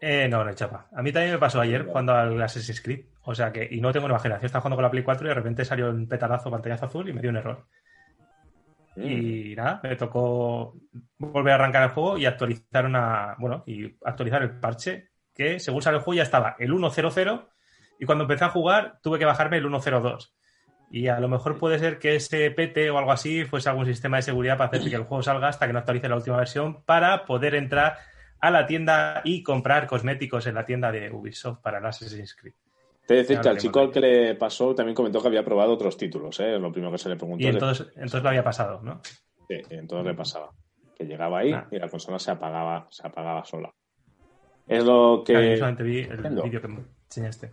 eh, no, no hay chapa. A mí también me pasó ayer jugando al Assassin's Creed. O sea que, y no tengo nueva generación. Estaba jugando con la Play 4 y de repente salió un petarazo, pantallazo azul y me dio un error. Mm. Y nada, me tocó volver a arrancar el juego y actualizar una. Bueno, y actualizar el parche que según salió el juego ya estaba el 1.00 y cuando empecé a jugar tuve que bajarme el 1.02. Y a lo mejor puede ser que ese PT o algo así fuese algún sistema de seguridad para hacer que el juego salga hasta que no actualice la última versión para poder entrar a la tienda y comprar cosméticos en la tienda de Ubisoft para el Assassin's Creed. Te decir que al chico al que le pasó también comentó que había probado otros títulos, ¿eh? Lo primero que se le preguntó. Y le- entonces, entonces lo había pasado, ¿no? Sí, entonces le pasaba. Que llegaba ahí Ah. y la consola se apagaba, se apagaba sola. Es lo que. Claro, yo solamente vi el vídeo que me enseñaste.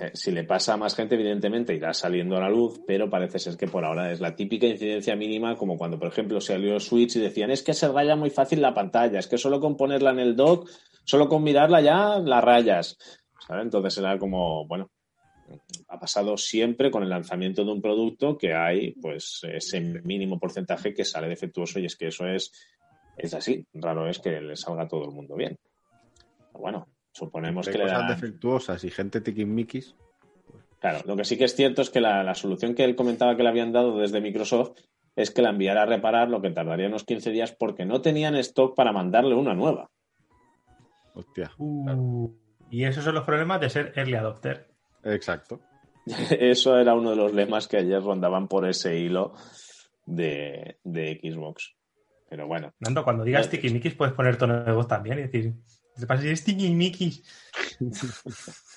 Eh, si le pasa a más gente, evidentemente irá saliendo a la luz, pero parece ser que por ahora es la típica incidencia mínima, como cuando, por ejemplo, salió Switch y decían es que se raya muy fácil la pantalla, es que solo con ponerla en el dock, solo con mirarla ya la rayas. ¿sabes? Entonces era como, bueno, ha pasado siempre con el lanzamiento de un producto que hay pues ese mínimo porcentaje que sale defectuoso y es que eso es, es así. Raro es que le salga a todo el mundo bien. Pero bueno, suponemos que le cosas darán- defectuosas y gente tiquismiquis. Claro, lo que sí que es cierto es que la, la solución que él comentaba que le habían dado desde Microsoft es que la enviara a reparar, lo que tardaría unos 15 días porque no tenían stock para mandarle una nueva. Hostia. Y esos son los problemas de ser early adopter. Exacto. <laughs> Eso era uno de los lemas que ayer rondaban por ese hilo de, de Xbox. Pero bueno, Nando, cuando digas tiquismiquis puedes poner tono de voz también y decir, ¿qué pasa es tiquismiquis? <laughs>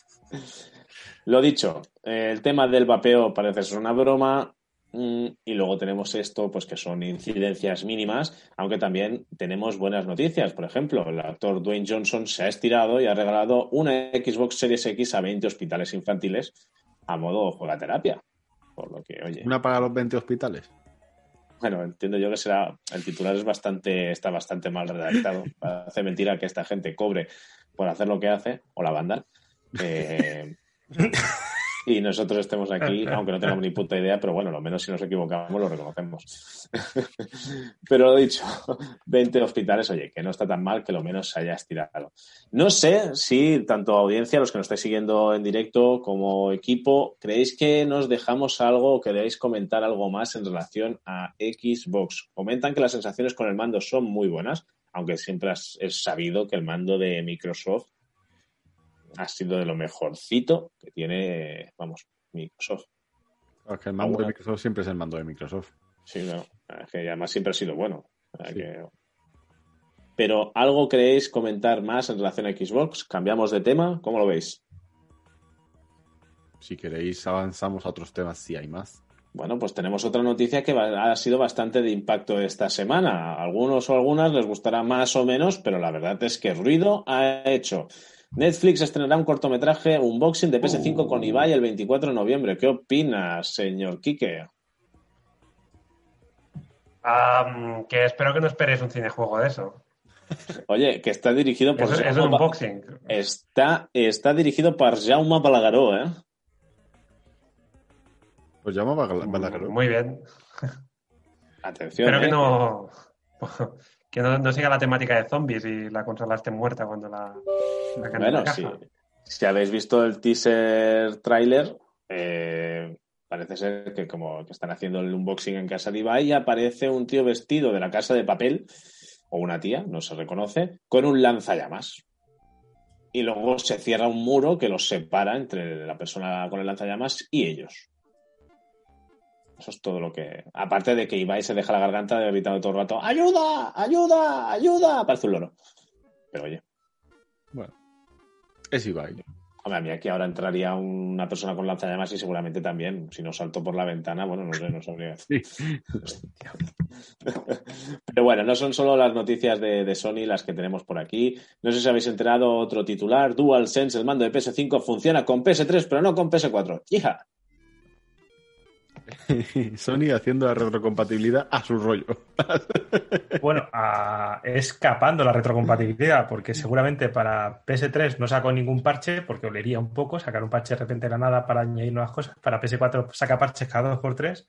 Lo dicho, eh, el tema del vapeo parece ser una broma mm, y luego tenemos esto, pues que son incidencias mínimas, aunque también tenemos buenas noticias. Por ejemplo, el actor Dwayne Johnson se ha estirado y ha regalado una Xbox Series X a 20 hospitales infantiles a modo juegaterapia. Por lo que, oye, Una para los 20 hospitales. Bueno, entiendo yo que será, el titular es bastante, está bastante mal redactado. <laughs> Hace mentira que esta gente cobre por hacer lo que hace, o la banda. Eh, <laughs> y nosotros estemos aquí, <laughs> aunque no tengamos ni puta idea, pero bueno, lo menos si nos equivocamos lo reconocemos. <laughs> pero lo dicho, <laughs> 20 hospitales, oye, que no está tan mal que lo menos se haya estirado. No sé si tanto audiencia, los que nos estáis siguiendo en directo, como equipo, creéis que nos dejamos algo o queréis comentar algo más en relación a Xbox. Comentan que las sensaciones con el mando son muy buenas, aunque siempre has- es sabido que el mando de Microsoft ha sido de lo mejorcito que tiene, vamos, Microsoft. Claro, que el mando de Microsoft siempre es el mando de Microsoft. Sí, no, es que además siempre ha sido bueno. Sí. que- Pero, ¿algo queréis comentar más en relación a Xbox? ¿Cambiamos de tema? ¿Cómo lo veis? Si queréis, avanzamos a otros temas si hay más. Bueno, pues tenemos otra noticia que ha sido bastante de impacto esta semana. A algunos o algunas les gustará más o menos, pero la verdad es que ruido ha hecho. Netflix estrenará un cortometraje unboxing de PS5 con Ibai el 24 de noviembre. ¿Qué opinas, señor Quique? Que espero que no esperéis un cinejuego de eso. Oye, que está dirigido por Es, es un Jaume unboxing. está, está dirigido por Jaume Balagueró, ¿eh? Pues llama Balagueró. Muy bien. Atención, Espero que ¿eh? no, que no, no siga la temática de zombies y la consola esté muerta cuando la, la en Bueno, la caja. si habéis visto el teaser trailer, eh, parece ser que como que están haciendo el unboxing en casa de Ibai, aparece un tío vestido de la casa de papel, o una tía, no se reconoce, con un lanzallamas. y luego se cierra un muro que los separa entre la persona con el lanzallamas y ellos. Eso es todo lo que. Aparte de que Ibai se deja la garganta gritando todo el rato: ¡Ayuda! ¡Ayuda! ¡Ayuda! Parece un loro. Pero oye, Bueno, es Ibai. hombre, a mí aquí ahora entraría una persona con lanzallamas y seguramente también. Si no salto por la ventana, bueno, no sé, no sabría. Sí. <laughs> Pero bueno, no son solo las noticias de, de Sony las que tenemos por aquí. No sé si habéis enterado otro titular. DualSense, el mando de PS5, funciona con PS3, pero no con PS4. ¡Hija! <laughs> Sony haciendo la retrocompatibilidad a su rollo. <laughs> Bueno, escapando la retrocompatibilidad, porque seguramente para PS3 no sacó ningún parche, porque olería un poco, sacar un parche de repente de la nada para añadir nuevas cosas. Para PS4 saca parches cada dos por tres.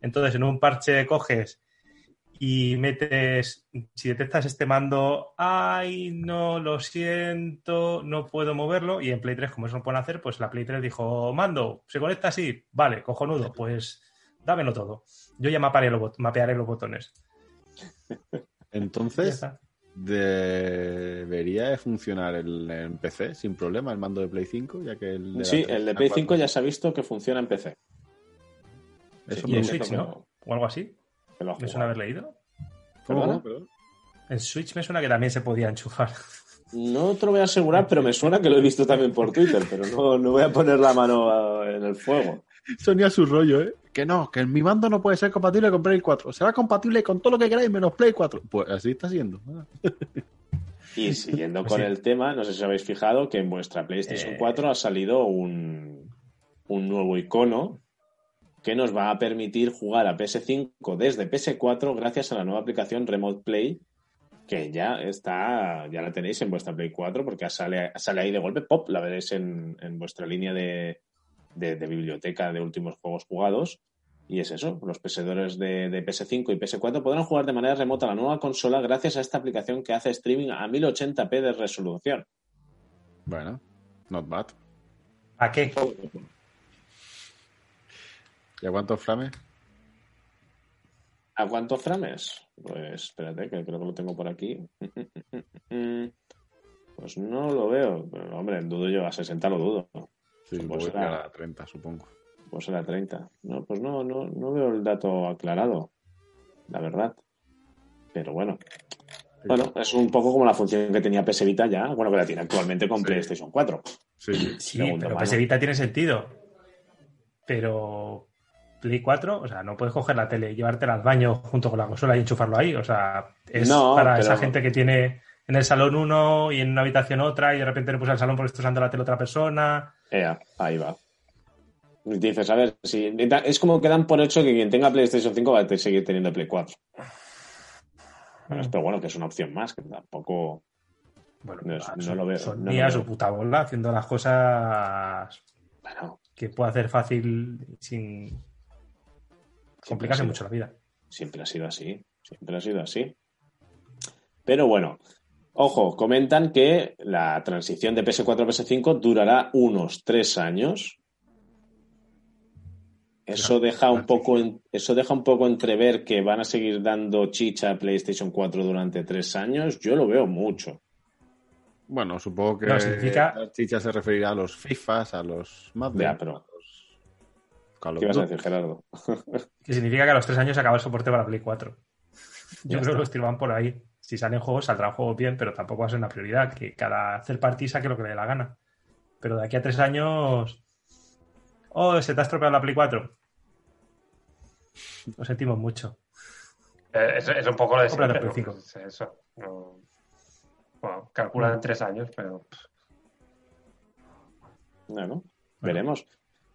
Entonces, en un parche coges y metes, si detectas este mando, ay, no, lo siento, no puedo moverlo, y en Play 3, como eso no pueden hacer, pues la Play 3 dijo, mando, ¿se conecta así? Vale, cojonudo, pues dámelo todo. Yo ya mapearé los, bot- mapearé los botones. <laughs> Entonces, debería de funcionar el, en PC sin problema el mando de Play 5, ya que el de Sí, 3 el de la Play 4 5 ya se ha visto que funciona en PC. Eso Y en gusta. Switch, ¿no? O algo así. Que lo Me suena haber leído. ¿Cómo? Perdón. En Switch me suena que también se podía enchufar. <laughs> No te lo voy a asegurar, pero me suena que lo he visto también por Twitter, pero no, no voy a poner la mano ah, en el fuego. Sony a su rollo, ¿eh? Que no, que mi mando no puede ser compatible con Play 4. Será compatible con todo lo que queráis menos Play 4. Pues así está siendo. Y siguiendo Pues con sí. el tema, no sé si os habéis fijado que en vuestra PlayStation Eh. 4 ha salido un, un nuevo icono que nos va a permitir jugar a PS5 desde PS4 gracias a la nueva aplicación Remote Play que ya está, ya la tenéis en vuestra Play 4 porque sale, sale ahí de golpe, pop, la veréis en, en vuestra línea de, de- de biblioteca de últimos juegos jugados. Y es eso, los poseedores de, de PS5 y PS4 podrán jugar de manera remota la nueva consola gracias a esta aplicación que hace streaming a 1080p de resolución. Bueno, not bad. ¿A qué? ¿Y a cuántos frames? ¿A cuántos frames? Pues espérate, que creo que lo tengo por aquí. <laughs> Pues no lo veo. Pero, hombre, dudo yo, a 60 lo dudo. Sí, Pues será- a 30, supongo. Pues era 30. No, pues no, no, no veo el dato aclarado, la verdad. Pero bueno. Bueno, es un poco como la función que tenía PS Vita ya, bueno, que la tiene actualmente con Sí. PlayStation 4. Sí, Sí, Segunda pero mano. PS Vita tiene sentido. Pero Play 4, o sea, no puedes coger la tele y llevártela al baño junto con la consola y enchufarlo ahí. O sea, es No, para pero- esa gente que tiene en el salón uno y en una habitación otra y de repente le puse al salón porque está usando la tele otra persona. Ea, ahí va. Dices, a ver, si, es como que dan por hecho que quien tenga PlayStation 5 va a seguir teniendo Play 4. Pero bueno, que es una opción más, que tampoco. Bueno, No, lo veo, son no lo ni a veo. su puta bola haciendo las cosas Bueno, que puede hacer fácil sin complicarse mucho la vida. Siempre ha sido así, siempre ha sido así. Pero bueno, ojo, comentan que la transición de PS4 a PS5 durará unos tres años. Eso deja un poco, eso deja un poco entrever que van a seguir dando chicha a PlayStation 4 durante tres años. Yo lo veo mucho. Bueno, supongo que No, significa- la chicha se referirá a los FIFAs, a los Madden, Ya, pero- a los Call of ¿Qué ibas a decir, Gerardo? <laughs> Que significa que a los tres años se acaba el soporte para Play 4. Yo Ya creo está. que los tiros van por ahí. Si salen juegos, saldrán juegos bien, pero tampoco va a ser una prioridad. Que cada third party saque lo que le dé la gana. Pero de aquí a tres años. Oh, se te ha estropeado la Play 4. Lo sentimos mucho. Eh, Es, es un poco lo de siempre, Play ¿no? 5. Es eso. No- Bueno, calculan Mm. en tres años, pero Bueno, veremos.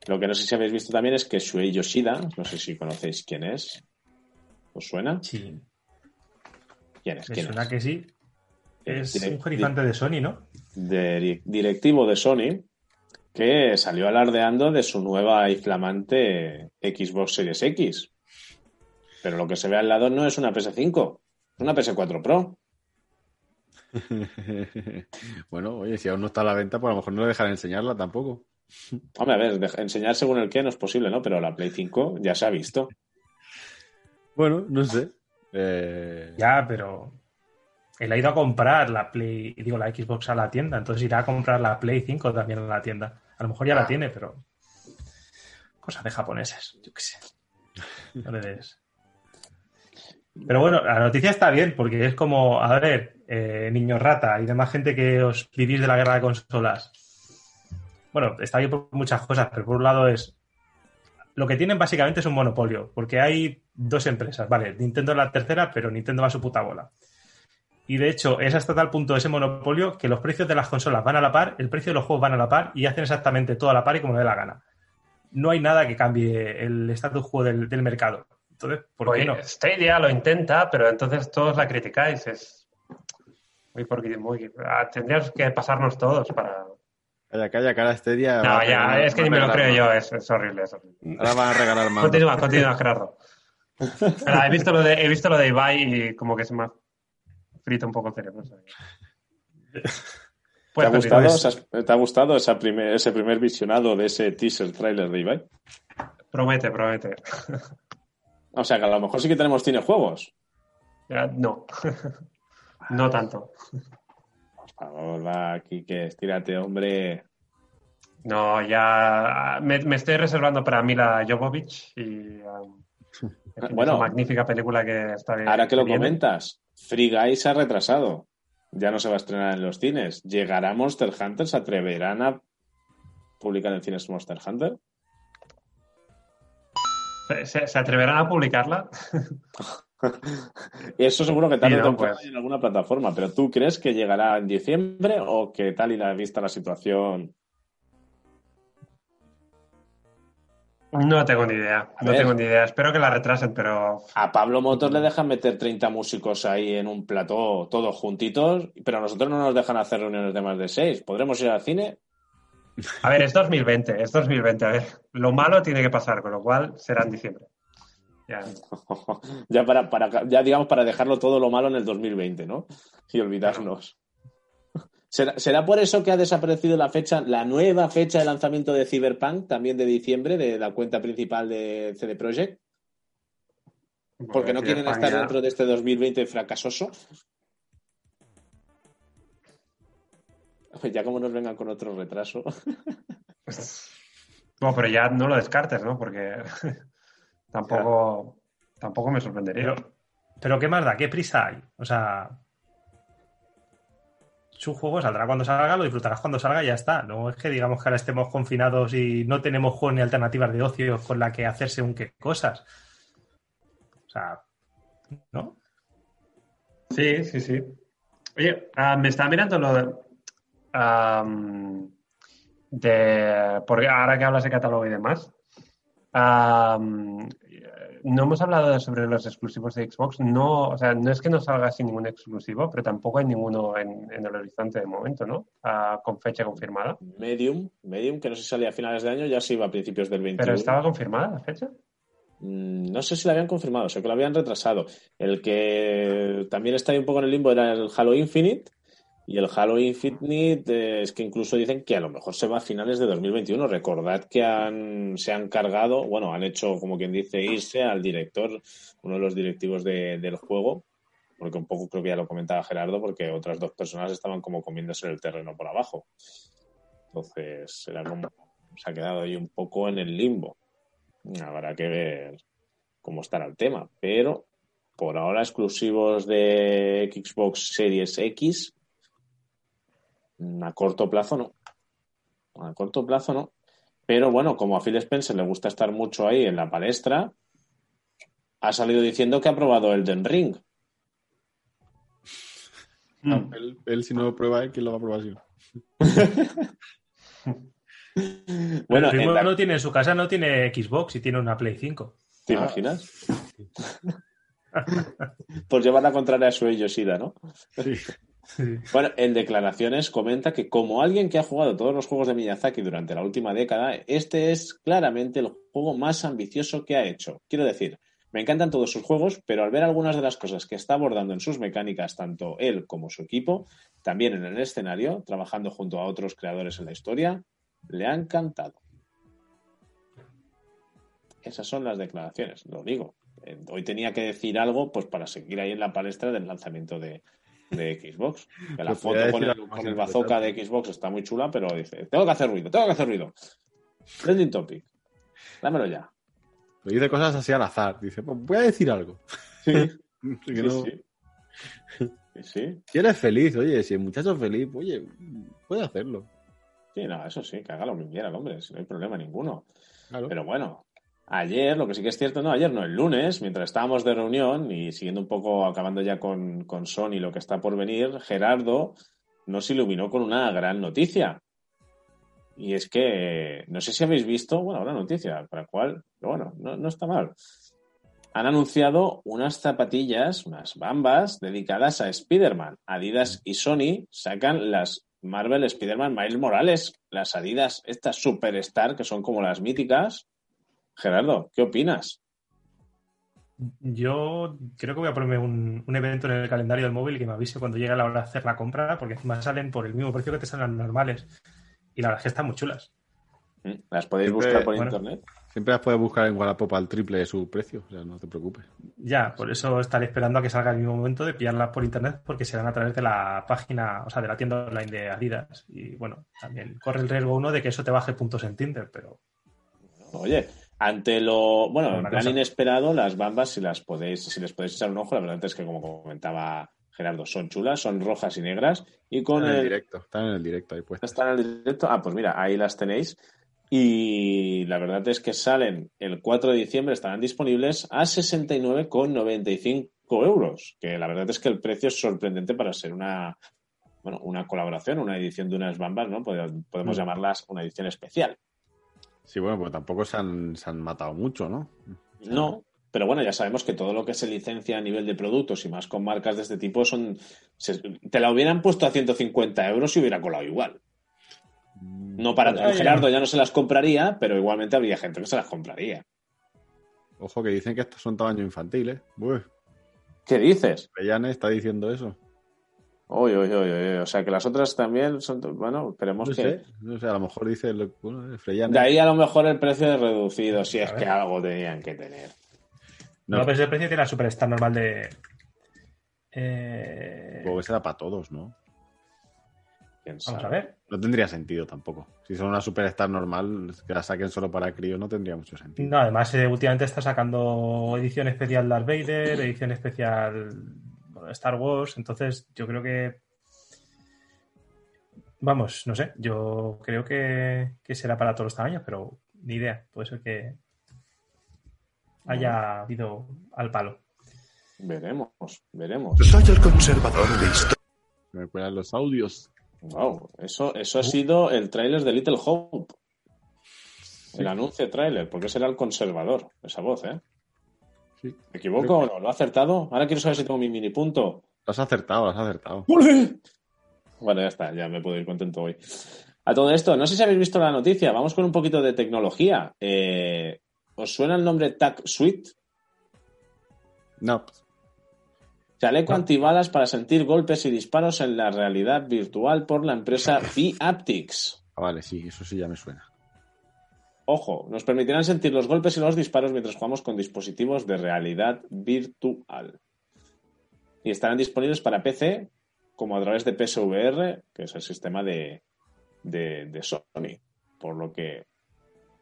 Lo que no sé si habéis visto también es que Shuei Yoshida, no sé si conocéis quién es. ¿Os suena? Sí, ¿Quién es? me ¿Quién suena es? que sí. Es Direct- un jerifante de Sony, ¿no? de- directivo de Sony que salió alardeando de su nueva y flamante Xbox Series X. Pero lo que se ve al lado no es una PS5, es una PS4 Pro. <laughs> bueno, oye, si aún no está a la venta, pues a lo mejor no le dejarán enseñarla tampoco. Hombre, a ver, enseñar según el que no es posible, ¿no? Pero la Play 5 ya se ha visto. Bueno, no sé. Eh, Ya, pero. él ha ido a comprar la Play, digo, la Xbox a la tienda, entonces irá a comprar la Play 5 también a la tienda. A lo mejor ya la tiene, pero cosas de japoneses, yo qué sé. No le des. Pero bueno, la noticia está bien, porque es como, a ver, eh, niño rata y demás gente que os vivís de la guerra de consolas. Bueno, está bien por muchas cosas, pero por un lado es. Lo que tienen básicamente es un monopolio, porque hay dos empresas, vale, Nintendo es la tercera, pero Nintendo va a su puta bola. Y de hecho, es hasta tal punto ese monopolio que los precios de las consolas van a la par, el precio de los juegos van a la par y hacen exactamente todo a la par y como le dé la gana. No hay nada que cambie el status quo del, del mercado. Entonces, ¿por qué no? Stadia lo intenta, pero entonces todos la criticáis. Es muy porque muy. ah, Tendríamos que pasarnos todos para. Calla, calla, cara Stadia. va No, ya, regalar- es que ni me lo creo yo, es, es horrible, es horrible. Ahora van a regalar más. Continúa, continúa, Gerardo. <laughs> Ahora, he, visto lo de, he visto lo de Ibai y como que se me ha frito un poco el cerebro. ¿Te ha gustado, continúa. esas- ¿te ha gustado esa primer- ese primer visionado de ese teaser trailer de Ibai? Promete, promete. O sea, que a lo mejor sí que tenemos cinejuegos. Ya, No. <laughs> No tanto. Por favor, va aquí que estírate, hombre. No, ya me, me estoy reservando para Mila Jovovich y um, <laughs> Bueno. magnífica película que está bien. Ahora que lo viene. comentas, Free Guy se ha retrasado. Ya no se va a estrenar en los cines. ¿Llegará Monster Hunter? ¿Se atreverán a publicar en cines Monster Hunter? ¿Se, se- se atreverán a publicarla? <laughs> <laughs> Eso seguro que tarde Sí, o no, temprano pues. en alguna plataforma. Pero ¿tú crees que llegará en diciembre o que tal y la vista la situación? No tengo ni idea. A No ver. tengo ni idea. Espero que la retrasen, pero A Pablo Motos le dejan meter 30 músicos ahí en un plató, todos juntitos, pero a nosotros no nos dejan hacer reuniones de más de seis. ¿Podremos ir al cine? a ver, es 2020, es 2020. A ver, lo malo tiene que pasar, con lo cual será en diciembre. Ya. <laughs> ya, para, para, ya digamos para dejarlo todo lo malo en el 2020, ¿no? Y olvidarnos. ¿Será, será por eso que ha desaparecido la fecha, la nueva fecha de lanzamiento de Cyberpunk, también de diciembre, de la cuenta principal de CD Projekt? Porque no quieren estar dentro de este 2020 fracasoso. Ya como nos vengan con otro retraso. Bueno, pero ya no lo descartes, ¿no? Porque tampoco, tampoco me sorprendería. Pero, pero ¿qué más da? ¿Qué prisa hay? O sea, su juego saldrá cuando salga, lo disfrutarás cuando salga y ya está. No es que digamos que ahora estemos confinados y no tenemos juegos ni alternativas de ocio con la que hacer según qué cosas. O sea, ¿no? Sí, sí, sí. Oye, ah, me estaba mirando lo de, de- Porque ahora que hablas de catálogo y demás, am, no hemos hablado sobre los exclusivos de Xbox. No, o sea, no es que no salga sin ningún exclusivo, pero tampoco hay ninguno en, en el horizonte de momento, ¿no? Ah, con fecha confirmada. Medium, Medium, que no sé si salía a finales de año, ya se iba a principios del 21. ¿Pero estaba confirmada la fecha? Mm, No sé si lo habían confirmado, sé que lo habían retrasado. El que también está ahí un poco en el limbo era el Halo Infinite. Y el Halo Infinite eh, es que incluso dicen que a lo mejor se va a finales de 2021. Recordad que han, se han cargado, bueno, han hecho, como quien dice, irse al director, uno de los directivos de- del juego, porque un poco creo que ya lo comentaba Gerardo, porque otras dos personas estaban como comiéndose el terreno por abajo. Entonces, era como, se ha quedado ahí un poco en el limbo. Habrá que ver cómo estará el tema, pero por ahora exclusivos de Xbox Series X, a corto plazo no. A corto plazo no. Pero bueno, como a Phil Spencer le gusta estar mucho ahí en la palestra, ha salido diciendo que ha probado Elden Ring. Mm. Él, él si no lo prueba, ¿quién lo va a probar? <laughs> Bueno, el la- no tiene en su casa, no tiene Xbox y tiene una Play 5. ¿te imaginas? <laughs> Por llevar la contraria a Shuei Yoshida, ¿no? <laughs> Bueno, en declaraciones comenta que como alguien que ha jugado todos los juegos de Miyazaki durante la última década, este es claramente el juego más ambicioso que ha hecho. Quiero decir, me encantan todos sus juegos, pero al ver algunas de las cosas que está abordando en sus mecánicas, tanto él como su equipo, también en el escenario, trabajando junto a otros creadores en la historia, le ha encantado. Esas son las declaraciones, lo digo. Eh, Hoy tenía que decir algo pues para seguir ahí en la palestra del lanzamiento de, de Xbox. Que la Pues foto con el, con el bazooka de. Xbox está muy chula, pero dice, tengo que hacer ruido, tengo que hacer ruido. Trending topic. Dámelo ya. Pero dice cosas así al azar. Dice, pues voy a decir algo. Sí, <laughs> sí, no- sí. Sí, sí. Si eres feliz, oye, si el muchacho es feliz, oye, puede hacerlo. Sí, no, eso sí, que haga lo que quiera el hombre, si no hay problema ninguno. Claro. Pero bueno, ayer, lo que sí que es cierto, no, ayer no, el lunes, mientras estábamos de reunión y siguiendo un poco, acabando ya con, con Sony lo que está por venir, Gerardo nos iluminó con una gran noticia. Y es que, no sé si habéis visto, bueno, una noticia, para la cual, pero bueno, no, no está mal. Han anunciado unas zapatillas, unas bambas dedicadas a Spider-Man. Adidas y Sony sacan las Marvel Spider-Man Miles Morales, las Adidas, estas Superstar, que son como las míticas. Gerardo, ¿qué opinas? Yo creo que voy a ponerme un, un evento en el calendario del móvil que me avise cuando llegue la hora de hacer la compra, porque encima salen por el mismo precio que te salen las normales. Y la verdad es que están muy chulas. ¿Mm? ¿Las podéis Siempre- buscar por bueno. internet? Siempre las puedes buscar en Wallapop al triple de su precio, o sea, no te preocupes. Ya, por eso estaré esperando a que salga el mismo momento de pillarlas por internet, porque serán a través de la página, o sea, de la tienda online de Adidas. Y bueno, también corre el riesgo uno de que eso te baje puntos en Tinder, pero Oye, ante lo, bueno, en Una plan cosa. inesperado, las bambas, si las podéis, si les podéis echar un ojo, la verdad es que como comentaba Gerardo, son chulas, son rojas y negras. Y con Están en el el, directo, están en el directo ahí puestas. están en el directo. Ah, pues mira, ahí las tenéis. Y la verdad es que salen el 4 de diciembre, estarán disponibles a 69,95 euros. Que la verdad es que el precio es sorprendente para ser una, bueno, una colaboración, una edición de unas bambas, ¿no? Pode- Podemos Mm. llamarlas una edición especial. Sí, bueno, pues tampoco se han, se han matado mucho, ¿no? No, pero bueno, ya sabemos que todo lo que se licencia a nivel de productos y más con marcas de este tipo son. se- te la hubieran puesto a 150 euros y hubiera colado igual. No para. Gerardo ya no se las compraría, pero igualmente habría gente que se las compraría. Ojo que dicen que estos son tamaño infantil, ¿eh? Uy, ¿Qué dices? Reyane está diciendo eso. Uy, uy, uy, uy, O sea que las otras también son. Bueno, esperemos No que. no sé, a lo mejor dice el, bueno, el. De ahí a lo mejor el precio es reducido, si es ver. que algo tenían que tener. no, No, pero ese precio tiene la Superstar normal de. Eh, supongo que será para todos, ¿no? ¿Quién vamos a ver. No tendría sentido tampoco. Si son una superstar normal, que la saquen solo para crío, no tendría mucho sentido. No, además, eh, últimamente está sacando edición especial Darth Vader, edición especial Star Wars, entonces yo creo que. Vamos, no sé, yo creo que, que será para todos los tamaños, pero ni idea, puede ser que haya habido al palo. Veremos, veremos. Soy el conservador de historia. Me cuelan los audios. Wow, eso, eso ha sido el tráiler de Little Hope. El anuncio tráiler, porque será el conservador, esa voz, ¿eh? Sí. ¿Me equivoco o no? ¿Lo ha acertado? Ahora quiero saber si tengo mi mini punto. Lo has acertado, lo has acertado. Bueno, ya está, ya me puedo ir contento hoy. A todo esto, no sé si habéis visto la noticia, vamos con un poquito de tecnología. Eh, ¿Os suena el nombre TAC Suite? No, Chaleco No. antibalas para sentir golpes y disparos en la realidad virtual por la empresa <laughs> V-Aptics. ah, vale, sí, eso sí ya me suena. Ojo, nos permitirán sentir los golpes y los disparos mientras jugamos con dispositivos de realidad virtual. Y estarán disponibles para PC como a través de PSVR, que es el sistema de, de, de Sony. Por lo que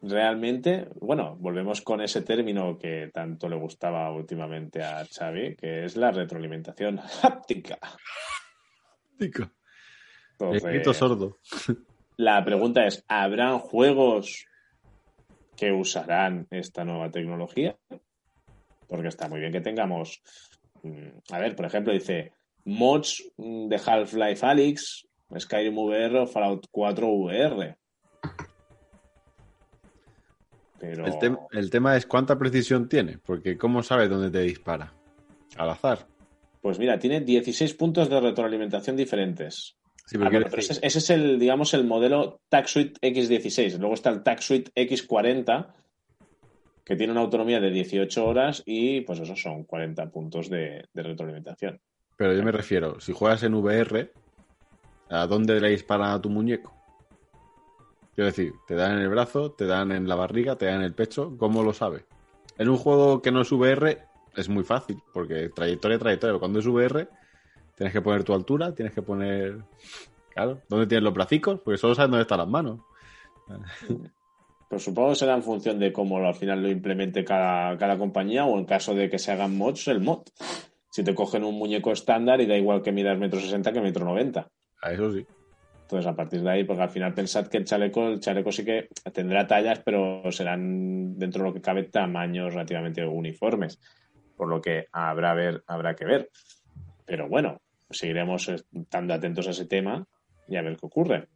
realmente, bueno, volvemos con ese término que tanto le gustaba últimamente a Xavi, que es la retroalimentación háptica. Escrito sordo. La pregunta es, ¿habrán juegos que usarán esta nueva tecnología? Porque está muy bien que tengamos... mm, A ver, por ejemplo, dice mods mm, de Half-Life Alyx, Skyrim VR o Fallout 4 VR. Pero... El, el tema es cuánta precisión tiene, porque ¿cómo sabes dónde te dispara? Al azar. Pues mira, tiene 16 puntos de retroalimentación diferentes. Sí, Ah, pero bueno, pero ese, es el, digamos, el modelo TAC Suite X16. Luego está el TAC Suite X40, que tiene una autonomía de 18 horas y pues esos son 40 puntos de, de retroalimentación. pero yo me refiero, si juegas en VR, ¿a dónde le disparan a tu muñeco? Quiero decir, te dan en el brazo, te dan en la barriga, te dan en el pecho, ¿cómo lo sabe? En un juego que no es VR es muy fácil, porque trayectoria, trayectoria. Cuando es VR, Tienes que poner tu altura, tienes que poner. Claro, ¿dónde tienes los bracicos? Porque solo sabes dónde están las manos. Pues supongo que será en función de cómo al final lo implemente cada, cada compañía o en caso de que se hagan mods, el mod. Si te cogen un muñeco estándar y da igual que midas metro sesenta que metro noventa. A eso sí. Entonces, a partir de ahí, porque al final pensad que el chaleco, el chaleco sí que tendrá tallas, pero serán dentro de lo que cabe tamaños relativamente uniformes. Por lo que habrá, ver, habrá que ver. Pero bueno, seguiremos estando atentos a ese tema y a ver qué ocurre.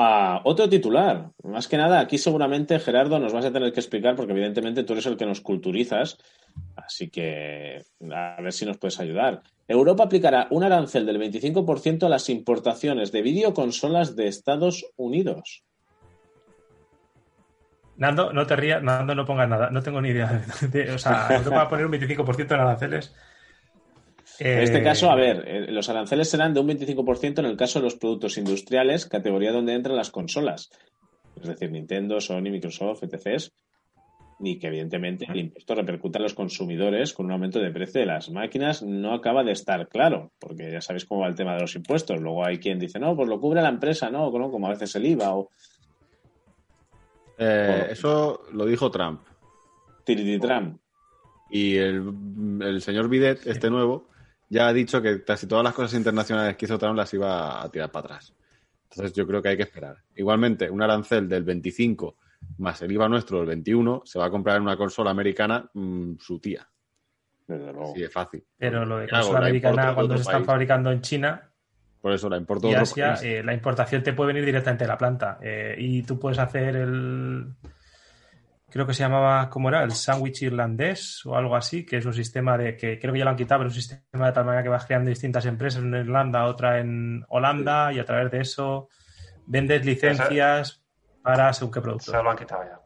Ah, otro titular. Más que nada, aquí seguramente, Gerardo, nos vas a tener que explicar, porque evidentemente tú eres el que nos culturizas. Así que a ver si nos puedes ayudar. Europa aplicará un arancel del 25% a las importaciones de videoconsolas de Estados Unidos. Nando, no te rías, Nando, no pongas nada. No tengo ni idea. De, o sea, Europa va a poner un 25% en aranceles. En este caso, a ver, eh, los aranceles serán de un 25% en el caso de los productos industriales, categoría donde entran las consolas. Es decir, Nintendo, Sony, Microsoft, etc. Y que evidentemente el impuesto repercuta a los consumidores con un aumento de precio de las máquinas no acaba de estar claro, porque ya sabéis cómo va el tema de los impuestos. Luego hay quien dice, no, pues lo cubre la empresa, no, como a veces el IVA o... Eh, eso lo dijo Trump. Tiriti Trump. Y el, el señor Bidet, este nuevo, ya ha dicho que casi todas las cosas internacionales que hizo Trump las iba a tirar para atrás. Entonces yo creo que hay que esperar. Igualmente, un arancel del 25 más el IVA nuestro del 21 se va a comprar en una consola americana mmm, su tía. Desde luego. Sí, es fácil. Pero lo de consola americana, cuando se están país. fabricando en China Por eso la importo y Asia, eh, la importación te puede venir directamente de la planta. Eh, y tú puedes hacer el. Creo que se llamaba, ¿cómo era? El sándwich irlandés o algo así, que es un sistema de. que creo que ya lo han quitado, pero es un sistema de tal manera que vas creando distintas empresas, una en Irlanda, otra en Holanda, y a través de eso vendes licencias para según qué productos. Se lo han quitado ya.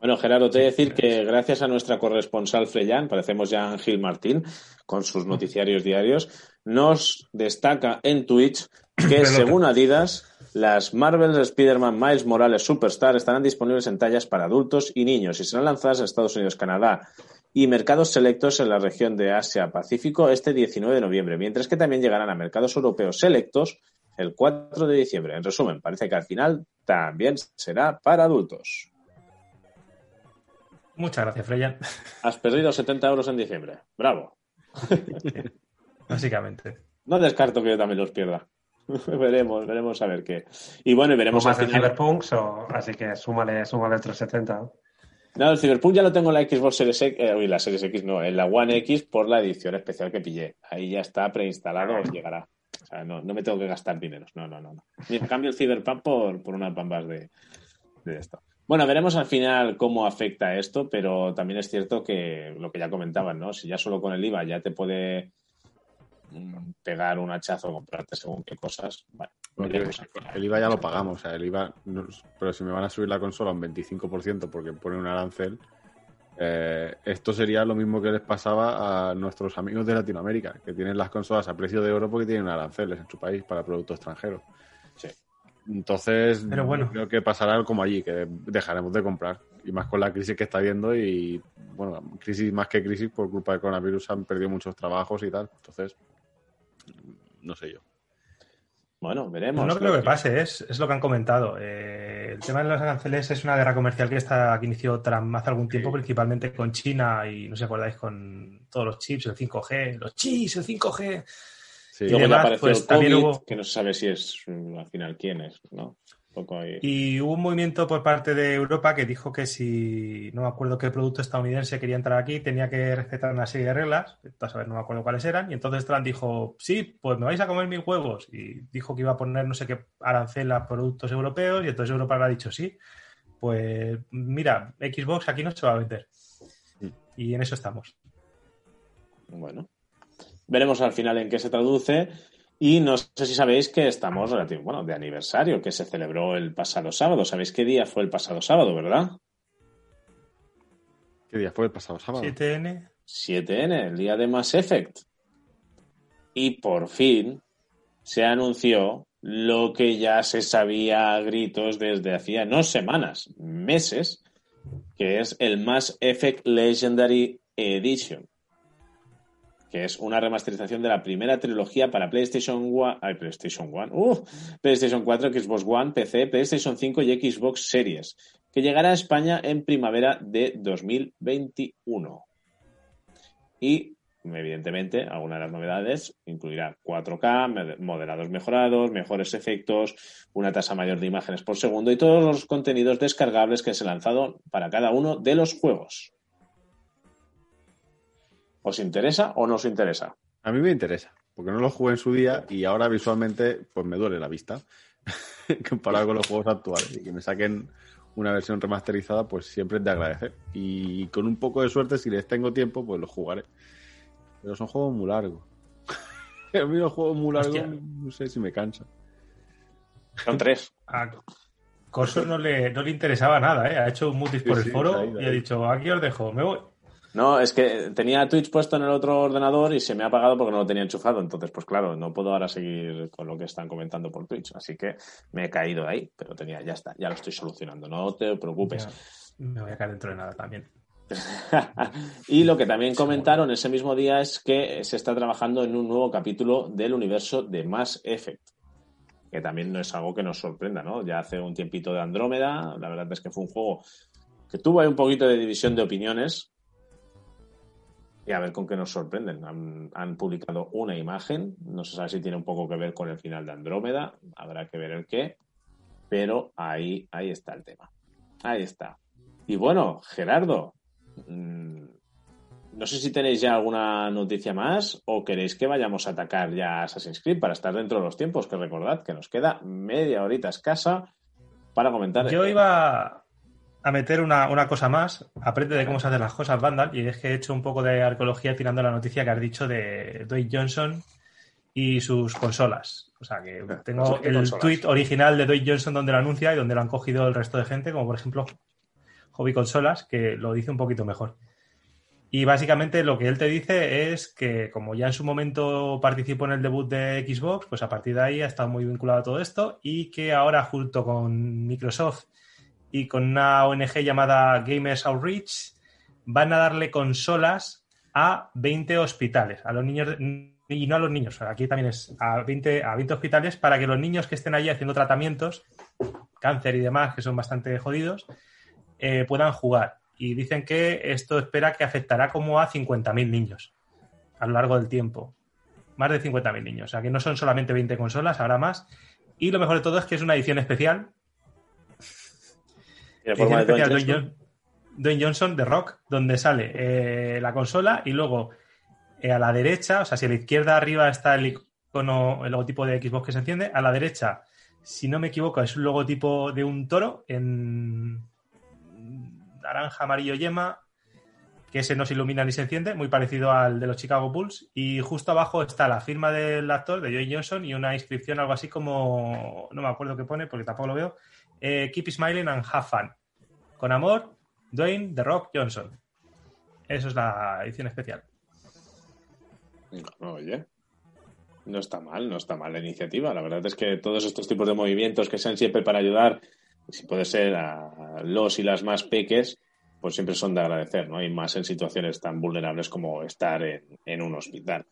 Bueno, Gerardo, te voy a decir que gracias a nuestra corresponsal Freyan, parecemos ya Ángel Martín con sus noticiarios diarios, nos destaca en Twitch que según Adidas, las Marvel Spider-Man Miles Morales Superstar estarán disponibles en tallas para adultos y niños y serán lanzadas en Estados Unidos, Canadá y mercados selectos en la región de Asia-Pacífico este 19 de noviembre, mientras que también llegarán a mercados europeos selectos el 4 de diciembre. En resumen, parece que al final también será para adultos. Muchas gracias, Freya. Has perdido 70 euros en diciembre. Bravo. <laughs> Básicamente. No descarto que yo también los pierda. <laughs> veremos, veremos a ver qué. Y bueno, y veremos Más final. Cyberpunk, o- así que súmale, súmale el 370. ¿no? El Cyberpunk ya lo tengo en la Xbox Series X, eh, uy, la Series X no, en la One X por la edición especial que pillé. Ahí ya está preinstalado, os llegará. O sea, no, no me tengo que gastar dineros. No, no, no. no. Ni cambio el Cyberpunk por, por unas bambas de, de esto. Bueno, veremos al final cómo afecta esto, pero también es cierto que lo que ya comentaban, ¿no? Si ya solo con el IVA ya te puede pegar un hachazo o comprarte según qué cosas. Final. el IVA ya lo pagamos, o sea, el IVA, no- pero si me van a subir la consola un 25% porque pone un arancel, eh, esto sería lo mismo que les pasaba a nuestros amigos de Latinoamérica, que tienen las consolas a precio de oro porque tienen aranceles en su país para productos extranjeros. Sí. Entonces, Pero bueno. creo que pasará como allí, que dejaremos de comprar. Y más con la crisis que está habiendo y, bueno, crisis más que crisis por culpa del coronavirus han perdido muchos trabajos y tal. Entonces, no sé yo. Bueno, veremos. No creo que pase, es, es lo que han comentado. Eh, el tema de los aranceles es una guerra comercial que, está, que inició Trump hace algún tiempo, principalmente con China y no sé si acordáis con todos los chips, el 5G, los chips, el 5G. Sí. Luego ya demás, apareció pues, el también COVID, hubo- que no se sabe si es mm, al final quién es, ¿no? Un poco ahí. Y hubo un movimiento por parte de Europa que dijo que si no me acuerdo qué producto estadounidense quería entrar aquí, tenía que respetar una serie de reglas. A saber, no me acuerdo cuáles eran. Y entonces Trump dijo, sí, pues me vais a comer mis huevos. Y dijo que iba a poner no sé qué arancel a productos europeos. Y entonces Europa le ha dicho, sí, pues mira, Xbox aquí no se va a vender. Y en eso estamos. Bueno, veremos al final en qué se traduce. Y no sé si sabéis que estamos relativo, bueno, de aniversario, que se celebró el pasado sábado. ¿Sabéis qué día fue el pasado sábado, verdad? ¿Qué día fue el pasado sábado? 7N. 7N, el día de Mass Effect. Y por fin se anunció lo que ya se sabía a gritos desde hacía no semanas, meses, que es el Mass Effect Legendary Edition. Que es una remasterización de la primera trilogía para PlayStation 1, ay, PlayStation 1, uh, PlayStation 4, Xbox One, PC, PlayStation 5 y Xbox Series, que llegará a España en primavera de 2021. Y, evidentemente, alguna de las novedades incluirá 4K, modelados mejorados, mejores efectos, una tasa mayor de imágenes por segundo y todos los contenidos descargables que se han lanzado para cada uno de los juegos. ¿Os interesa o no os interesa? A mí me interesa, porque no lo jugué en su día y ahora visualmente pues me duele la vista <laughs> comparado con los juegos actuales. Y que me saquen una versión remasterizada pues siempre es de agradecer. Y con un poco de suerte si les tengo tiempo pues los jugaré. Pero son juegos muy largos. <laughs> A mí los juegos muy largos no sé si me cansa son tres. A Corso no le, no le interesaba nada ¿eh? ha hecho un mutis por Sí, el sí, foro ahí, y ahí. ha dicho aquí os dejo me voy No, es que tenía Twitch puesto en el otro ordenador y se me ha apagado porque no lo tenía enchufado. Entonces, pues claro, no puedo ahora seguir con lo que están comentando por Twitch. Así que me he caído de ahí, pero tenía, ya está, ya lo estoy solucionando. No te preocupes. Ya, me voy a caer dentro de nada también <laughs> y lo que también comentaron ese mismo día es que se está trabajando en un nuevo capítulo del universo de Mass Effect. Que también no es algo que nos sorprenda, ¿no? Ya hace un tiempito de Andrómeda, la verdad es que fue un juego que tuvo ahí un poquito de división de opiniones. Y a ver con qué nos sorprenden. Han, han publicado una imagen, no se sabe si tiene un poco que ver con el final de Andrómeda, habrá que ver el qué, pero ahí, ahí está el tema. Ahí está. Y bueno, Gerardo, mm, no sé si tenéis ya alguna noticia más o queréis que vayamos a atacar ya a Assassin's Creed para estar dentro de los tiempos, que recordad que nos queda media horita escasa para comentar. Yo iba a meter una, una cosa más, aprende de cómo se hacen las cosas, Vandal, y es que he hecho un poco de arqueología tirando la noticia que has dicho de Dwayne Johnson y sus consolas. O sea, que tengo ¿Qué el consolas? tweet original de Dwayne Johnson donde lo anuncia y donde lo han cogido el resto de gente, como por ejemplo Hobby Consolas, que lo dice un poquito mejor. Y básicamente lo que él te dice es que como ya en su momento participó en el debut de Xbox, pues a partir de ahí ha estado muy vinculado a todo esto y que ahora junto con Microsoft y con una ONG llamada Gamers Outreach van a darle consolas a 20 hospitales, a los niños y no a los niños, aquí también es a 20, a 20 hospitales para que los niños que estén allí haciendo tratamientos, cáncer y demás, que son bastante jodidos, eh, puedan jugar. Y dicen que esto espera que afectará como a 50.000 niños a lo largo del tiempo. Más de 50.000 niños. O sea que no son solamente 20 consolas, habrá más. Y lo mejor de todo es que es una edición especial. Tiene forma de Dwayne Dwayne, John- Dwayne Johnson de Rock, donde sale eh, la consola y luego eh, a la derecha, o sea, si a la izquierda arriba está el icono, el logotipo de Xbox que se enciende, a la derecha, si no me equivoco, es un logotipo de un toro en naranja, amarillo, yema, que ese no se ilumina ni se enciende, muy parecido al de los Chicago Bulls. Y justo abajo está la firma del actor, de Joey Johnson, y una inscripción, algo así como, no me acuerdo qué pone, porque tampoco lo veo, eh, Keep Smiling and Have Fun. Con amor, Dwayne The Rock Johnson. Eso es la edición especial. Oye, no está mal, no está mal la iniciativa. La verdad es que todos estos tipos de movimientos que sean siempre para ayudar, si puede ser a los y las más peques, pues siempre son de agradecer, ¿no? Y más en situaciones tan vulnerables como estar en, en un hospital.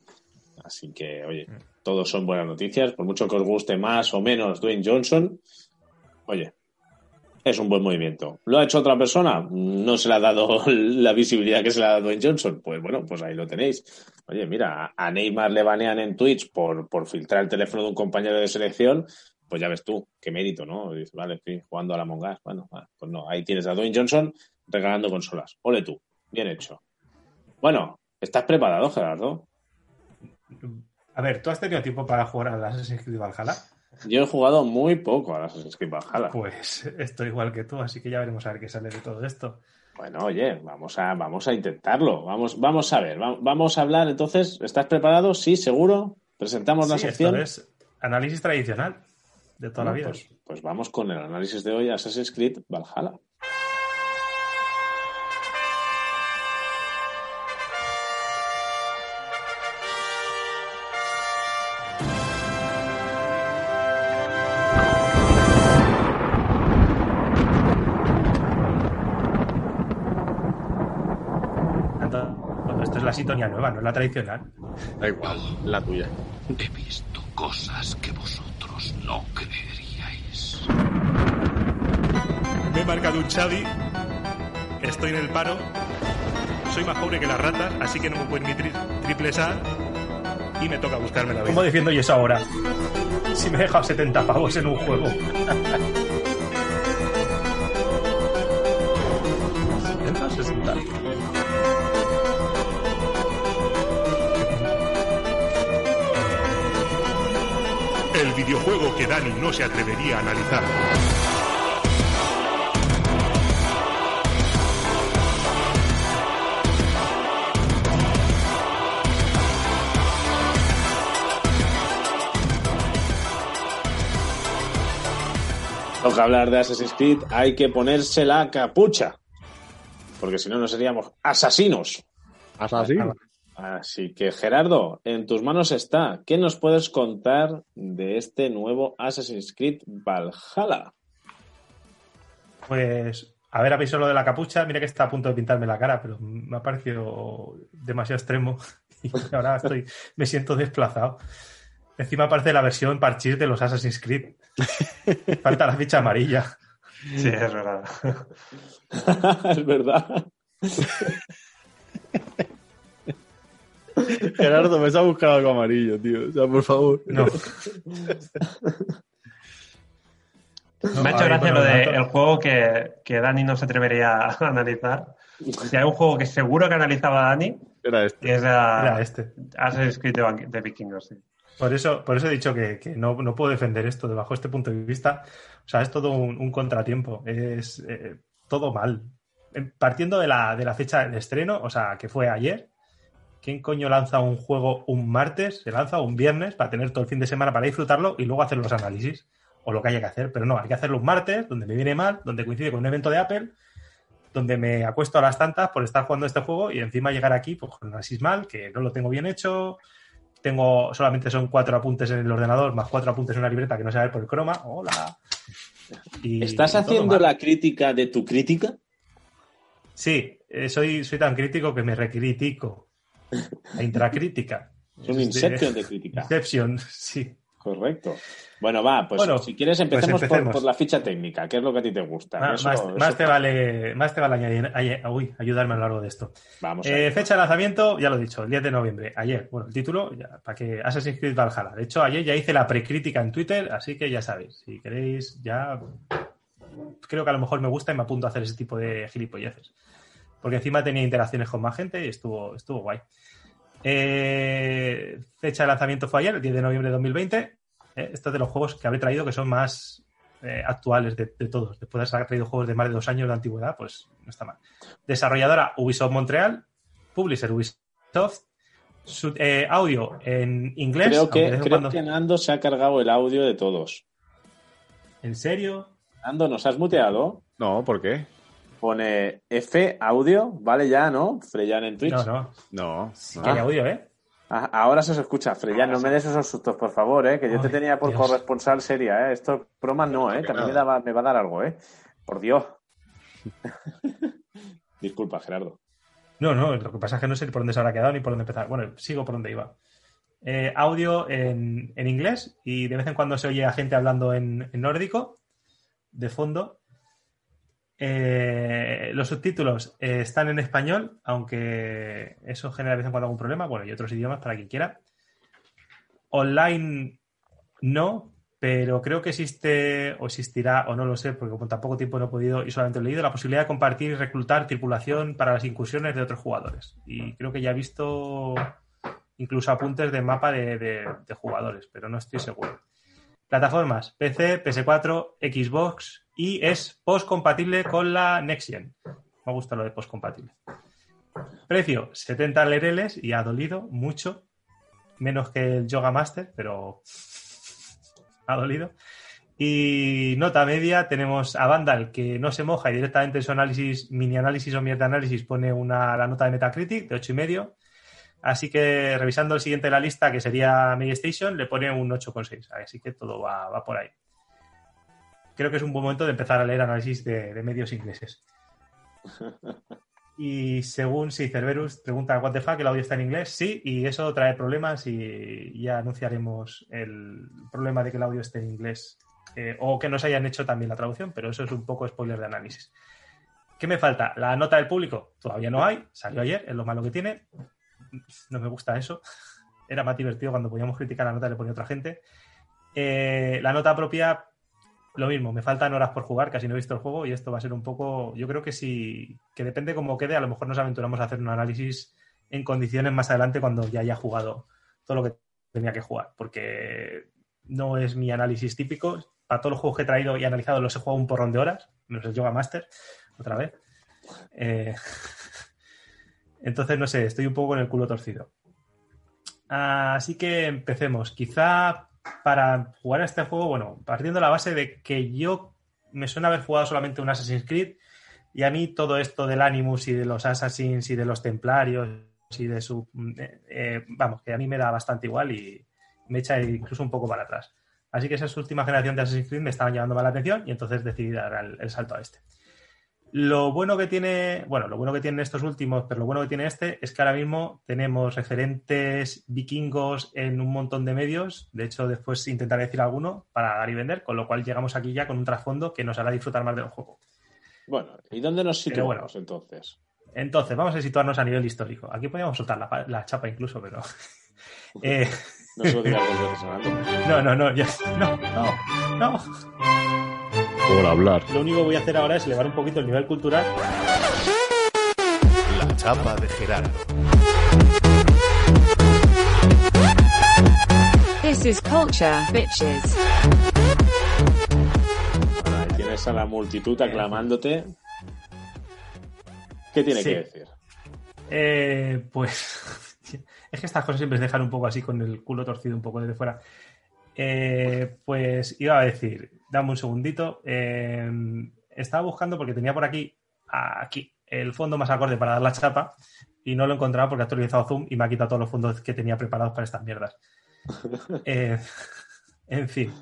Así que, oye, todos son buenas noticias. Por mucho que os guste más o menos Dwayne Johnson, oye, es un buen movimiento. ¿Lo ha hecho otra persona? No se le ha dado <laughs> la visibilidad que se le ha dado a Dwayne Johnson. Pues bueno, pues ahí lo tenéis. Oye, mira, a Neymar le banean en Twitch por, por filtrar el teléfono de un compañero de selección. Pues ya ves tú, qué mérito, ¿no? Dices, vale, estoy jugando a la Among Us. Bueno, pues no, ahí tienes a Dwayne Johnson regalando consolas. Ole tú, bien hecho. Bueno, ¿estás preparado, Gerardo? A ver, ¿tú has tenido tiempo para jugar al Assassin's Creed Valhalla? Yo he jugado muy poco a Assassin's Creed Valhalla. Pues estoy igual que tú, así que ya veremos a ver qué sale de todo esto. Bueno, oye, vamos a, vamos a intentarlo. Vamos, vamos a ver, va- vamos a hablar entonces. ¿Estás preparado? Sí, seguro. Presentamos la Sí, sección. esto es análisis tradicional de toda la vida. Pues, pues vamos con el análisis de hoy, Assassin's Creed Valhalla. La nueva, no es la tradicional. Da igual, la tuya. He visto cosas que vosotros no creeríais. Me he marcado un Xavi. Estoy en el paro. Soy más pobre que las ratas, así que no me puedo ni tri triples A. Y me toca buscarme la vida. ¿Cómo defiendo yo eso ahora? Si me he dejado 70 pavos en un juego. <laughs> 70, 60. Videojuego que Dani no se atrevería a analizar. Toca hablar de Assassin's Creed, hay que ponerse la capucha. Porque si no, no seríamos asesinos. Así. Así que, Gerardo, en tus manos está. ¿Qué nos puedes contar de este nuevo Assassin's Creed Valhalla? Pues, a ver, habéis lo de la capucha. Mira que está a punto de pintarme la cara, pero me ha parecido demasiado extremo. <laughs> Y ahora estoy, me siento desplazado. Encima aparece la versión parchís de los Assassin's Creed. <laughs> Falta la ficha amarilla. Sí, es verdad. <laughs> es verdad. Gerardo, me se ha buscado algo amarillo, tío. O sea, por favor. No. Me ha hecho gracia lo de el juego que, que Dani no se atrevería a <laughs> analizar. Si hay un juego que seguro que analizaba Dani, Era este. es a, Era este. Assassin's Creed de, de vikingos. Sí. Por eso, por eso he dicho que, que no, no puedo defender esto de bajo este punto de vista. O sea, es todo un, un contratiempo. Es eh, todo mal. Eh, Partiendo de la, de la fecha de estreno, o sea, que fue ayer, ¿quién coño lanza un juego un martes? Se lanza un viernes para tener todo el fin de semana para disfrutarlo y luego hacer los análisis o lo que haya que hacer. Pero no, hay que hacerlo un martes, donde me viene mal, donde coincide con un evento de Apple, donde me acuesto a las tantas por estar jugando este juego y encima llegar aquí pues, con un análisis mal, que no lo tengo bien hecho, tengo solamente son cuatro apuntes en el ordenador más cuatro apuntes en una libreta que no se va a ver por el croma. Hola. Y ¿Estás haciendo la crítica de tu crítica? Sí, eh, soy, soy tan crítico que me recritico. La intracrítica. Es un Inception de crítica. Inception, sí. Correcto. Bueno, va, pues Bueno, si quieres pues empecemos, por, la ficha técnica, que es lo que a ti te gusta. Más, Eso- más- eso- más te vale, más te vale añadir- añe- uy, ayudarme a lo largo de esto. Vamos Eh, fecha de lanzamiento, ya lo he dicho, el 10 de noviembre. Ayer, bueno, el título, ya, para que Assassin's Creed Valhalla. De hecho, ayer ya hice la precrítica en Twitter, así que ya sabéis, si queréis, ya creo que a lo mejor me gusta y me apunto a hacer ese tipo de gilipolleces. Porque encima tenía interacciones con más gente y estuvo, estuvo guay. Eh, fecha de lanzamiento fue ayer, el 10 de noviembre de 2020. Eh, esto es de los juegos que habré traído que son más eh, actuales de, de todos. Después de haber traído juegos de más de dos años de antigüedad, pues no está mal. Desarrolladora Ubisoft Montreal, Publisher Ubisoft, su- eh, audio en inglés. Creo que, creo cuando- que Nando se ha cargado el audio de todos. ¿En serio? Nando, ¿nos has muteado? No, ¿por qué? Pone F audio, vale ya, ¿no? Freyan en Twitch. No, no. No. Sí no. que hay audio, ¿eh? Ah, ahora se os escucha. Freyan, no me des esos sustos, por favor, ¿eh? Que yo te tenía por Dios. corresponsal seria, ¿eh? Esto broma no, ¿eh? También me, daba- me va a dar algo, ¿eh? Por Dios. <laughs> Disculpa, Gerardo. No, no, lo que pasa es que no sé por dónde se habrá quedado ni por dónde empezar. Bueno, sigo por donde iba. Eh, audio en, en inglés y de vez en cuando se oye a gente hablando en, en nórdico de fondo. Eh, los subtítulos eh, están en español, aunque eso genera de vez en cuando algún problema. Bueno, y otros idiomas para quien quiera. Online no, pero creo que existe o existirá, o no lo sé, porque con tan poco tiempo no he podido y solamente he leído, la posibilidad de compartir y reclutar tripulación para las incursiones de otros jugadores. Y creo que ya he visto incluso apuntes de mapa de, de- de jugadores, pero no estoy seguro. Plataformas, PC, PS4, Xbox y es post-compatible con la Next Gen. Me gusta lo de post-compatible. Precio, 70 lereles y ha dolido mucho. Menos que el Yoga Master, pero ha dolido. Y nota media, tenemos a Vandal que no se moja y directamente en su análisis, mini análisis o mierda análisis pone una, la nota de Metacritic de 8,5. Así que revisando el siguiente de la lista, que sería Station, le pone un 8,6. Así que todo va por ahí. Creo que es un buen momento de empezar a leer análisis de, de medios ingleses. <laughs> Y según si Cerberus pregunta what the fuck, el audio está en inglés, sí, y eso trae problemas y ya anunciaremos el problema de que el audio esté en inglés eh, o que nos hayan hecho también la traducción, pero eso es un poco spoiler de análisis. ¿Qué me falta? La nota del público todavía no hay, salió ayer, es lo malo que tiene. No me gusta eso. Era más divertido cuando podíamos criticar la nota que le ponía otra gente. Eh, la nota propia, lo mismo, me faltan horas por jugar, casi no he visto el juego y esto va a ser un poco, yo creo que sí, que depende cómo quede, a lo mejor nos aventuramos a hacer un análisis en condiciones más adelante cuando ya haya jugado todo lo que tenía que jugar, porque no es mi análisis típico. Para todos los juegos que he traído y analizado los he jugado un porrón de horas, menos el Yoga Master, otra vez. Eh, <laughs> entonces, no sé, estoy un poco con el culo torcido. Así que empecemos. Quizá para jugar a este juego, bueno, partiendo de la base de que yo me suena haber jugado solamente un Assassin's Creed y a mí todo esto del Animus y de los Assassins y de los Templarios y de su... eh, eh, vamos, que a mí me da bastante igual y me echa incluso un poco para atrás. Así que esa última generación de Assassin's Creed me estaban llamando más la atención y entonces decidí dar el salto a este. Lo bueno que tiene, bueno, lo bueno que tienen estos últimos, pero lo bueno que tiene este es que ahora mismo tenemos referentes vikingos en un montón de medios. De hecho, después intentaré decir alguno para dar y vender, con lo cual llegamos aquí ya con un trasfondo que nos hará disfrutar más del juego. Bueno, ¿y dónde nos situamos bueno. entonces? Entonces, vamos a situarnos a nivel histórico. Aquí podríamos soltar la, la chapa incluso, pero. Eh, <laughs> No se lo digas dos veces, Fernando. <laughs> no, no, no, ya- no, no, no. Por hablar. Lo único que voy a hacer ahora es elevar un poquito el nivel cultural. La chapa de Gerardo. This is culture, bitches. Ahora, tienes a la multitud aclamándote. ¿Qué tiene Sí. que decir? Eh, pues <laughs> es que estas cosas siempre se dejan un poco así con el culo torcido un poco desde fuera. Eh, pues iba a decir, dame un segundito. Eh, estaba buscando porque tenía por aquí, aquí, el fondo más acorde para dar la chapa y no lo he encontrado porque he actualizado Zoom y me ha quitado todos los fondos que tenía preparados para estas mierdas. <laughs> Eh, <laughs> en fin.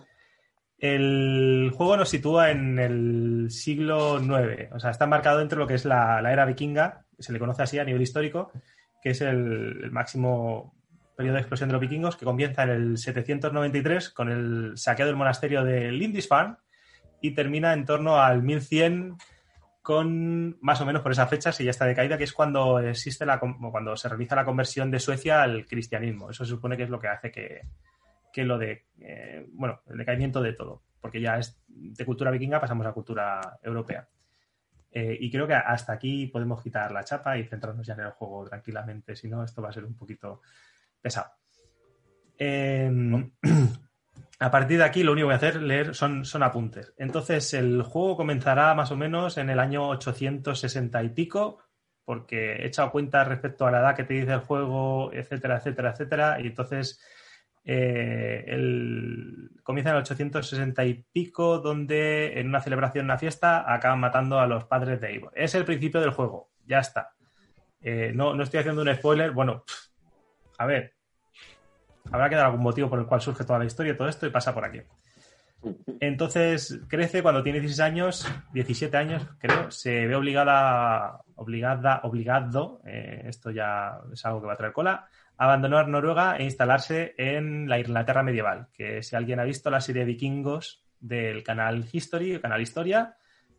El juego nos sitúa en el siglo IX, o sea, está marcado dentro de lo que es la, la era vikinga, se le conoce así a nivel histórico, que es el, el máximo periodo de explosión de los vikingos, que comienza en el 793 con el saqueo del monasterio de Lindisfarne y termina en torno al 1100 con más o menos por esa fecha, si ya está decaída, que es cuando existe la, cuando se realiza la conversión de Suecia al cristianismo. Eso se supone que es lo que hace que, que lo de, eh, bueno, el decaimiento de todo, porque ya es de cultura vikinga pasamos a cultura europea. Eh, y creo que hasta aquí podemos quitar la chapa y centrarnos ya en el juego tranquilamente, si no, esto va a ser un poquito pesado. Eh, <clears throat> a partir de aquí, lo único que voy a hacer leer son, son apuntes. Entonces, el juego comenzará más o menos en el año 860 y pico, porque he echado cuenta respecto a la edad que te dice el juego, etcétera, etcétera, etcétera, y entonces eh, el, comienza en el 860 y pico, donde en una celebración, una fiesta, acaban matando a los padres de Eivor. Es el principio del juego, ya está. Eh, no, no estoy haciendo un spoiler, bueno, pff, a ver, habrá que dar algún motivo por el cual surge toda la historia todo esto y pasa por aquí. Entonces crece cuando tiene 16 años, 17 años, creo, se ve obligada, obligada, obligado, eh, esto ya es algo que va a traer cola, a abandonar Noruega e instalarse en la Inglaterra medieval, que si alguien ha visto la serie vikingos del canal History, canal Historia,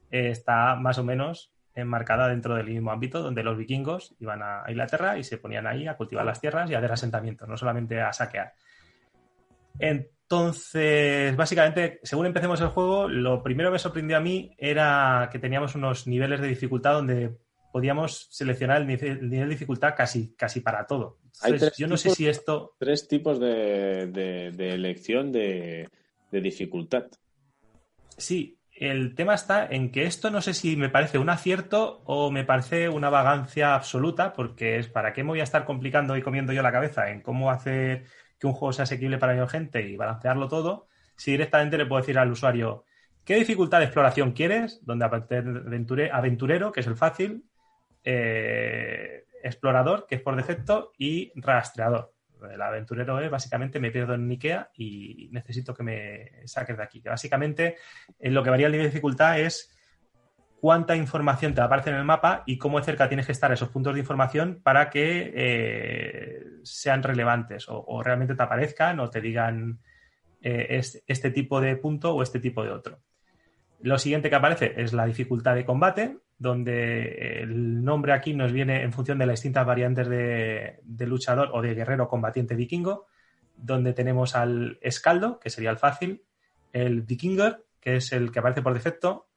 eh, está más o menos enmarcada dentro del mismo ámbito donde los vikingos iban a Inglaterra y se ponían ahí a cultivar las tierras y a hacer asentamientos, no solamente a saquear. Entonces, básicamente, según empecemos el juego, lo primero que me sorprendió a mí era que teníamos unos niveles de dificultad donde podíamos seleccionar el nivel, el nivel de dificultad casi, casi para todo. Entonces, yo no sé si esto... Tres tipos de, de- de elección de, de dificultad. Sí, el tema está en que esto no sé si me parece un acierto o me parece una vagancia absoluta, porque es para qué me voy a estar complicando y comiendo yo la cabeza en cómo hacer que un juego sea asequible para la gente y balancearlo todo, si directamente le puedo decir al usuario qué dificultad de exploración quieres, donde aventure- aventurero, que es el fácil, eh, explorador, que es por defecto, y rastreador. El aventurero es básicamente me pierdo en Ikea y necesito que me saques de aquí. Que básicamente eh, lo que varía el nivel de dificultad es cuánta información te aparece en el mapa y cómo cerca tienes que estar esos puntos de información para que eh, sean relevantes o, o realmente te aparezcan o te digan eh, es este tipo de punto o este tipo de otro. Lo siguiente que aparece es la dificultad de combate, donde el nombre aquí nos viene en función de las distintas variantes de, luchador o de guerrero combatiente vikingo, donde tenemos al escaldo, que sería el fácil, el vikinger, que es el que aparece por defecto,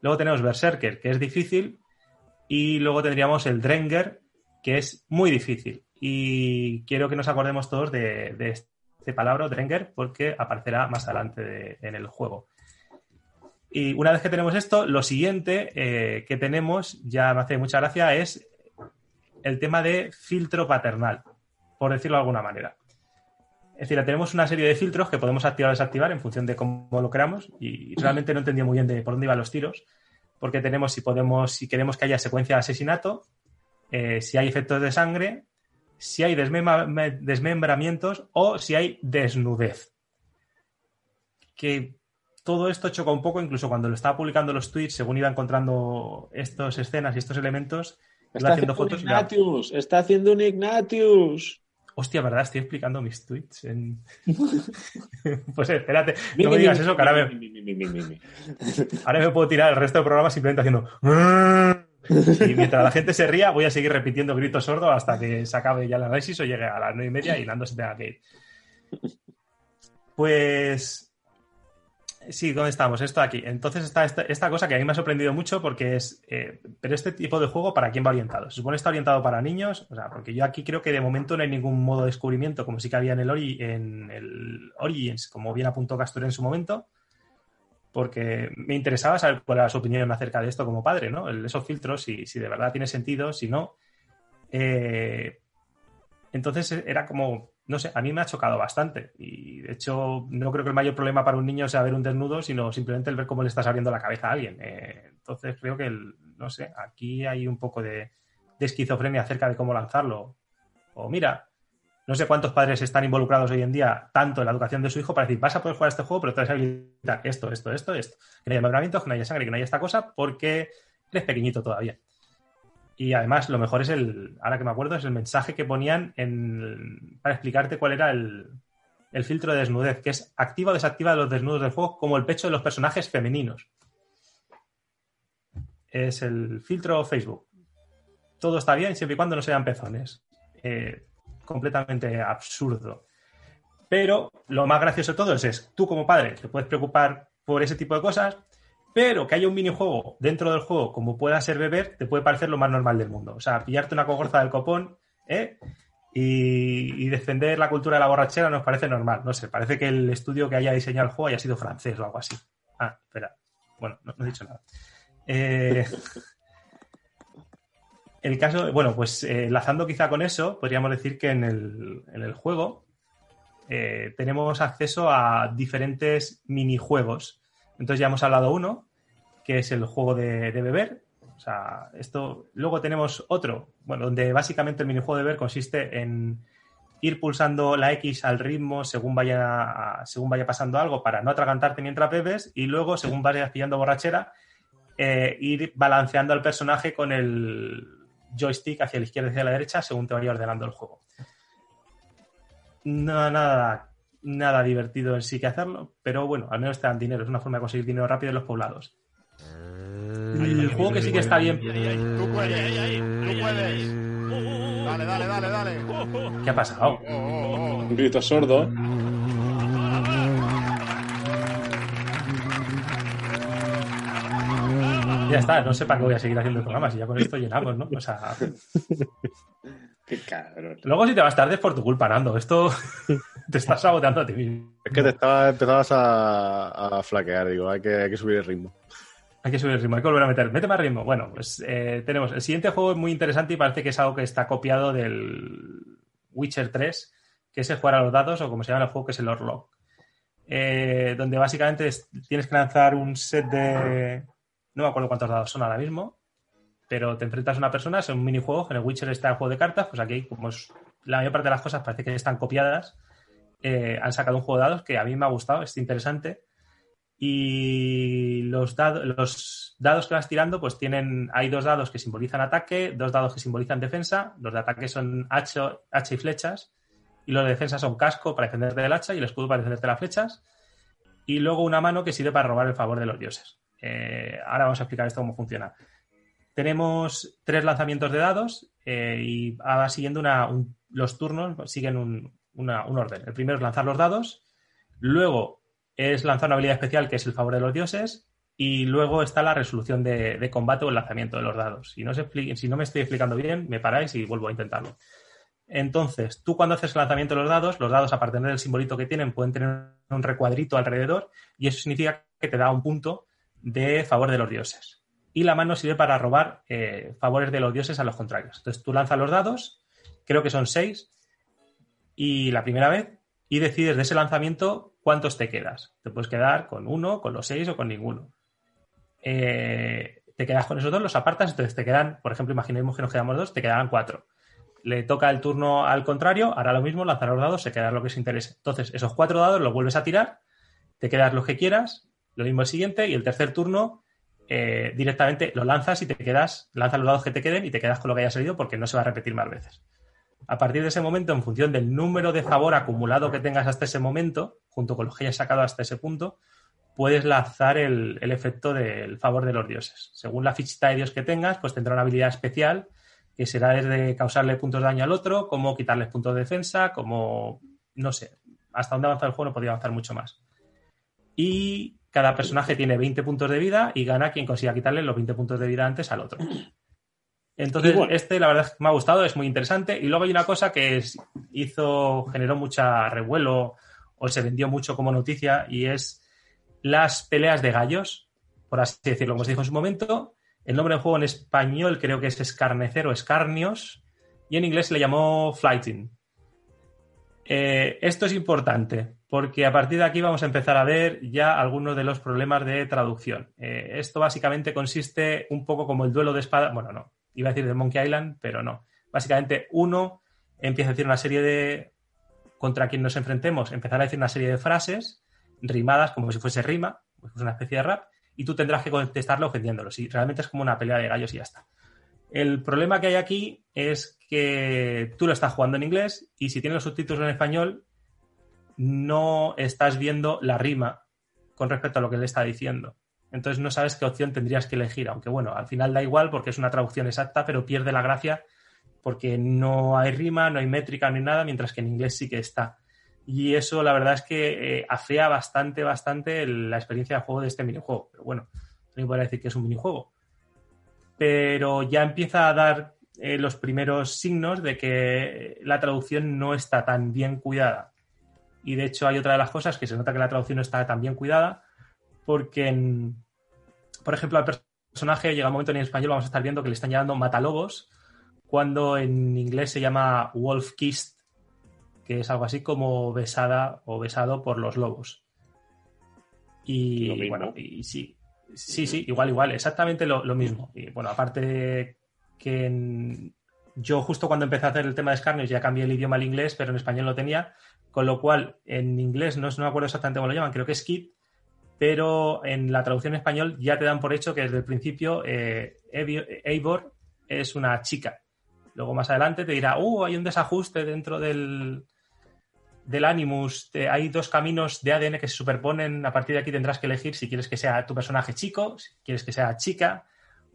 luego tenemos berserker, que es difícil, y luego tendríamos el drenger, que es muy difícil. Y quiero que nos acordemos todos de, este palabra, drenger, porque aparecerá más adelante de- en el juego. Y una vez que tenemos esto, lo siguiente eh, que tenemos, ya me hace mucha gracia, es el tema de filtro paternal, por decirlo de alguna manera. Es decir, tenemos una serie de filtros que podemos activar o desactivar en función de cómo lo queramos y realmente no entendía muy bien de por dónde iban los tiros, porque tenemos si podemos, si queremos que haya secuencia de asesinato, eh, si hay efectos de sangre, si hay desmembra- me- desmembramientos o si hay desnudez. Que todo esto choca un poco, incluso cuando lo estaba publicando los tweets, según iba encontrando estas escenas y estos elementos, iba Está haciendo haciendo un fotos y iba- Ignatius, está haciendo un Ignatius. Hostia, ¿verdad? Estoy explicando mis tweets. en- <laughs> pues espérate, Mi, no mi, me digas mi, eso, que ahora me, ahora me puedo tirar el resto del programa simplemente haciendo... <laughs> Y mientras la gente se ría, voy a seguir repitiendo gritos sordos hasta que se acabe ya el análisis o llegue a las nueve y media y Nando se tenga que ir. Pues... Sí, ¿dónde estamos? Esto aquí. Entonces está esta, cosa que a mí me ha sorprendido mucho porque es... eh, pero este tipo de juego, ¿para quién va orientado? ¿Se supone que está orientado para niños? O sea, porque yo aquí creo que de momento no hay ningún modo de descubrimiento como sí que había en el, Ori- en el Origins, como bien apuntó Castor en su momento porque me interesaba saber cuál era su opinión acerca de esto como padre, ¿no? El- esos filtros, si, si de verdad tiene sentido, si no. Eh, entonces era como, no sé, a mí me ha chocado bastante. Y de hecho, no creo que el mayor problema para un niño sea ver un desnudo, sino simplemente el ver cómo le estás abriendo la cabeza a alguien. Eh, entonces creo que, el- no sé, aquí hay un poco de, de esquizofrenia acerca de cómo lanzarlo. O mira, no sé cuántos padres están involucrados hoy en día tanto en la educación de su hijo para decir, vas a poder jugar a este juego, pero te vas a evitar esto, esto, esto, esto. Que no haya membramientos, que no haya sangre, que no haya esta cosa, porque eres pequeñito todavía. Y además, lo mejor es el, ahora que me acuerdo, es el mensaje que ponían para explicarte cuál era el, el filtro de desnudez, que es activa o desactiva los desnudos del juego como el pecho de los personajes femeninos. Es el filtro Facebook. Todo está bien siempre y cuando no sean pezones. Eh, completamente absurdo. Pero lo más gracioso de todo es, es, tú como padre te puedes preocupar por ese tipo de cosas, pero que haya un minijuego dentro del juego como pueda ser beber, te puede parecer lo más normal del mundo. O sea, pillarte una cogorza del copón ¿eh? y, defender la cultura de la borrachera nos parece normal. No sé, parece que el estudio que haya diseñado el juego haya sido francés o algo así. Ah, espera. Bueno, no, he dicho nada. Eh, <laughs> el caso, bueno, pues eh, enlazando quizá con eso, podríamos decir que en el, en el juego eh, tenemos acceso a diferentes minijuegos. Entonces ya hemos hablado uno, que es el juego de, beber. O sea, esto. Luego tenemos otro, bueno, donde básicamente el minijuego de beber consiste en ir pulsando la X al ritmo según vaya, según vaya pasando algo para no atragantarte mientras bebes y luego, según vayas pillando borrachera, eh, ir balanceando al personaje con el joystick hacia la izquierda y hacia la derecha según te vaya ordenando el juego. No, nada, nada divertido en sí que hacerlo, pero bueno, al menos te dan dinero, es una forma de conseguir dinero rápido en los poblados. El juego que sí que está bien. Tú puedes, ahí, ahí, tú puedes. Dale, dale, dale, dale. ¿Qué ha pasado? Un grito sordo. Ya está, no sé para qué voy a seguir haciendo el programa, si ya con esto llenamos, ¿no? O sea, <laughs> Qué cabrón. luego si te vas tarde es por tu culpa, Nando. Esto <laughs> te estás saboteando a ti mismo. Es que te estaba, empezabas a, a flaquear, digo, hay que, hay que subir el ritmo. Hay que subir el ritmo, hay que volver a meter. Mete más ritmo. Bueno, pues eh, tenemos. El siguiente juego es muy interesante y parece que es algo que está copiado del Witcher 3, que es el jugar a los dados, o como se llama el juego, que es el Orlog. Eh, donde básicamente es- tienes que lanzar un set de. No me acuerdo cuántos dados son ahora mismo, pero te enfrentas a una persona, es un minijuego. En el Witcher está el juego de cartas, pues aquí, como es la mayor parte de las cosas parece que están copiadas, eh, han sacado un juego de dados que a mí me ha gustado, es interesante. Y los, dado- los dados que vas tirando, pues tienen, hay dos dados que simbolizan ataque, dos dados que simbolizan defensa. Los de ataque son hacha, y flechas. Y los de defensa son casco para defenderte del hacha y el escudo para defenderte de las flechas. Y luego una mano que sirve para robar el favor de los dioses. Eh, ahora vamos a explicar esto cómo funciona. Tenemos tres lanzamientos de dados eh, y va siguiendo una, un- los turnos, siguen un, orden. El primero es lanzar los dados, luego es lanzar una habilidad especial que es el favor de los dioses y luego está la resolución de, combate o el lanzamiento de los dados. Si no, si no me estoy explicando bien, me paráis y vuelvo a intentarlo. Entonces, tú cuando haces el lanzamiento de los dados, los dados, aparte de tener el simbolito que tienen, pueden tener un recuadrito alrededor y eso significa que te da un punto de favor de los dioses. Y la mano sirve para robar eh, favores de los dioses a los contrarios. Entonces tú lanzas los dados, creo que son seis, y la primera vez, y decides de ese lanzamiento cuántos te quedas. Te puedes quedar con uno, con los seis o con ninguno. Eh, te quedas con esos dos, los apartas, entonces te quedan, por ejemplo, imaginemos que nos quedamos dos, te quedarán cuatro. Le toca el turno al contrario, hará lo mismo, lanzará los dados, se quedará lo que se interese. Entonces, esos cuatro dados los vuelves a tirar, te quedas los que quieras, lo mismo el siguiente, y el tercer turno eh, directamente lo lanzas y te quedas, lanzas los dados que te queden y te quedas con lo que haya salido porque no se va a repetir más veces. A partir de ese momento, en función del número de favor acumulado que tengas hasta ese momento, junto con los que hayas sacado hasta ese punto, puedes lanzar el, el efecto del favor de los dioses. Según la fichita de dios que tengas, pues tendrá una habilidad especial que será desde causarle puntos de daño al otro, como quitarles puntos de defensa, como, no sé, hasta dónde avanza el juego no podría avanzar mucho más. Y cada personaje tiene 20 puntos de vida y gana quien consiga quitarle los 20 puntos de vida antes al otro. Entonces, este la verdad es que me ha gustado, es muy interesante. Y luego hay una cosa que hizo, generó mucha revuelo o se vendió mucho como noticia y es las peleas de gallos, por así decirlo, como se dijo en su momento. El nombre del juego en español creo que es Escarnecer o Escarnios y en inglés se le llamó Flighting. Eh, esto es importante porque a partir de aquí vamos a empezar a ver ya algunos de los problemas de traducción. Eh, esto básicamente consiste un poco como el duelo de espada. Bueno, no, iba a decir de Monkey Island, pero no. Básicamente uno empieza a decir una serie de... contra quien nos enfrentemos, empezará a decir una serie de frases rimadas como si fuese rima, fuese una especie de rap, y tú tendrás que contestarle ofendiéndolo. Si realmente es como una pelea de gallos y ya está. El problema que hay aquí es que tú lo estás jugando en inglés y si tienes los subtítulos en español, no estás viendo la rima con respecto a lo que él está diciendo. Entonces no sabes qué opción tendrías que elegir, aunque bueno, al final da igual porque es una traducción exacta, pero pierde la gracia porque no hay rima, no hay métrica, no hay nada, mientras que en inglés sí que está. Y eso la verdad es que eh, afea bastante, bastante la experiencia de juego de este minijuego. Pero bueno, también podría decir que es un minijuego. Pero ya empieza a dar eh, los primeros signos de que la traducción no está tan bien cuidada. Y de hecho hay otra de las cosas que se nota que la traducción no está tan bien cuidada porque, en- por ejemplo, al personaje llega un momento en español vamos a estar viendo que le están llamando matalobos cuando en inglés se llama wolf kissed, que es algo así como besada o besado por los lobos. Lo Y bueno, y sí, sí, sí, igual, igual, exactamente lo, mismo. Y bueno, aparte que yo justo cuando empecé a hacer el tema de escarnios ya cambié el idioma al inglés, pero en español lo tenía, con lo cual en inglés no, no me acuerdo exactamente cómo lo llaman, creo que es kid, pero en la traducción en español ya te dan por hecho que desde el principio eh, Eivor es una chica. Luego más adelante te dirá, uh, hay un desajuste dentro del, del Animus, hay dos caminos de ADN que se superponen, a partir de aquí tendrás que elegir si quieres que sea tu personaje chico, si quieres que sea chica,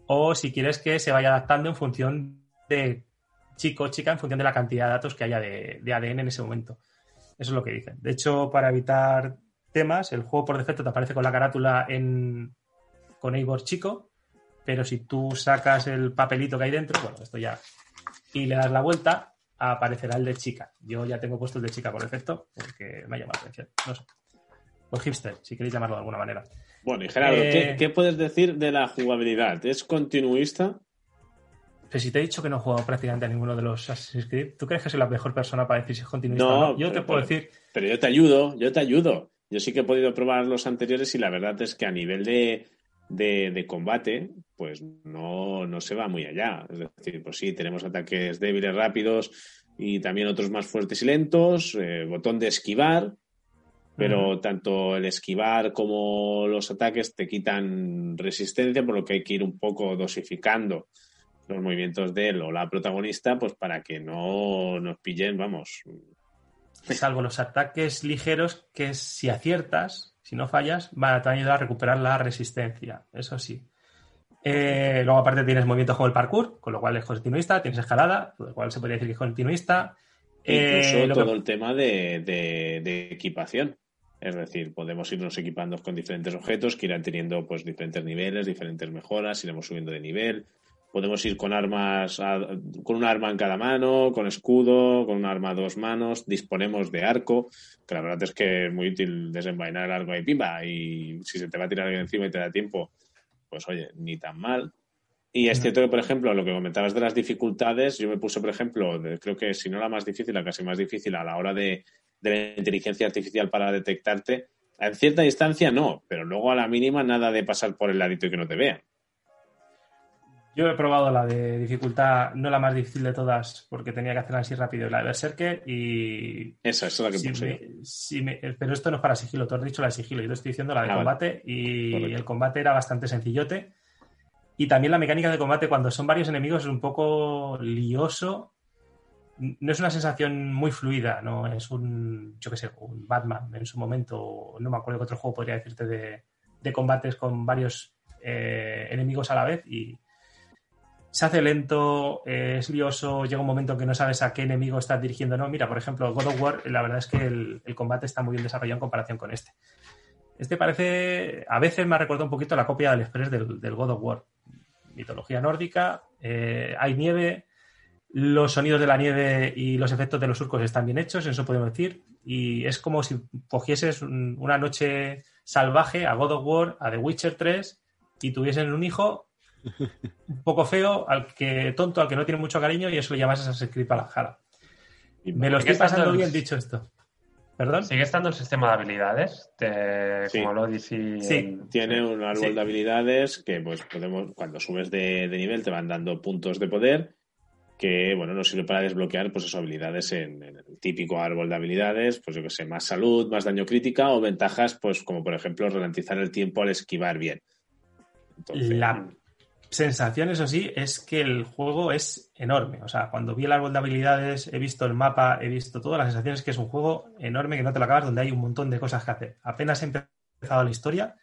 o si quieres que se vaya adaptando en función de chico chica, en función de la cantidad de datos que haya de, de ADN en ese momento. Eso es lo que dicen. De hecho, para evitar temas, el juego por defecto te aparece con la carátula en con Eivor chico, pero si tú sacas el papelito que hay dentro, bueno, esto ya, y le das la vuelta, aparecerá el de chica. Yo ya tengo puesto el de chica por defecto, porque me ha llamado la atención. No sé. O hipster, si queréis llamarlo de alguna manera. Bueno, y Gerardo, Eh, ¿qué, qué puedes decir de la jugabilidad? ¿Es continuista? Pero si te he dicho que no he jugado prácticamente a ninguno de los Assassin's Creed, ¿tú crees que soy la mejor persona para decir si es continuista No, o no? Yo pero- te puedo pero- decir, Pero yo te ayudo, yo te ayudo. Yo sí que he podido probar los anteriores y la verdad es que a nivel de, de, de combate, pues no, no se va muy allá. Es decir, pues sí, tenemos ataques débiles, rápidos y también otros más fuertes y lentos, eh, botón de esquivar, pero tanto el esquivar como los ataques te quitan resistencia, por lo que hay que ir un poco dosificando los movimientos de él o la protagonista, pues para que no nos pillen, vamos. Salvo los ataques ligeros que si aciertas, si no fallas, van a te ayudar a recuperar la resistencia, eso sí. Eh, luego aparte tienes movimientos como el parkour, con lo cual es continuista, tienes escalada, con lo cual se podría decir que es continuista. Incluso Eh, lo todo que- el tema de, de- de equipación. Es decir, podemos irnos equipando con diferentes objetos que irán teniendo pues diferentes niveles, diferentes mejoras, iremos subiendo de nivel. Podemos ir con armas, a- con un arma en cada mano, con escudo, con un arma a dos manos. Disponemos de arco, que la verdad es que es muy útil desenvainar el arco ahí, pimba. Y si se te va a tirar alguien encima y te da tiempo, pues oye, ni tan mal. Y es cierto que, por ejemplo, lo que comentabas de las dificultades, yo me puse, por ejemplo, de- creo que si no la más difícil, la casi más difícil a la hora de, de la inteligencia artificial para detectarte. En cierta distancia no, pero luego a la mínima nada de pasar por el ladito y que no te vean. Yo he probado la de dificultad, no la más difícil de todas, porque tenía que hacerla así rápido, la de Berserker y... Esa, esa es la que si puse me- yo. si me- pero esto no es para sigilo, tú has dicho la de sigilo, yo te estoy diciendo la de Ah, vale. combate y Correcto. el combate era bastante sencillote. Y también la mecánica de combate cuando son varios enemigos es un poco lioso. No es una sensación muy fluida, no es un, yo qué sé, un Batman en su momento, no me acuerdo qué otro juego podría decirte de, de combates con varios eh, enemigos a la vez y se hace lento, eh, es lioso, llega un momento en que no sabes a qué enemigo estás dirigiendo. No, mira, por ejemplo, God of War, la verdad es que el, combate está muy bien desarrollado en comparación con este. Este parece, a veces me ha recordado un poquito la copia del Express del, del God of War. Mitología nórdica, eh, hay nieve, los sonidos de la nieve y los efectos de los surcos están bien hechos, eso podemos decir. Y es como si cogieses un- una noche salvaje a God of War, a The Witcher 3 y tuviesen un hijo un poco feo, al que tonto, al que no tiene mucho cariño y eso le llamas Assassin's Creed Valhalla. Me lo ¿Sigue estoy pasando el- bien dicho esto. ¿Perdón? Sigue estando el sistema de habilidades, de, Sí. como el Odyssey. Sí. el- Tiene un árbol Sí. de habilidades que, pues, podemos, cuando subes de, de nivel, te van dando puntos de poder que, bueno, nos sirve para desbloquear, pues, esas habilidades en, en el típico árbol de habilidades, pues, yo que sé, más salud, más daño crítica o ventajas, pues, como por ejemplo, ralentizar el tiempo al esquivar bien. Entonces, La sensación, eso sí, es que el juego es enorme. O sea, cuando vi el árbol de habilidades, he visto el mapa, he visto todas las sensaciones que es un juego enorme que no te lo acabas, donde hay un montón de cosas que hacer. Apenas he empezado la historia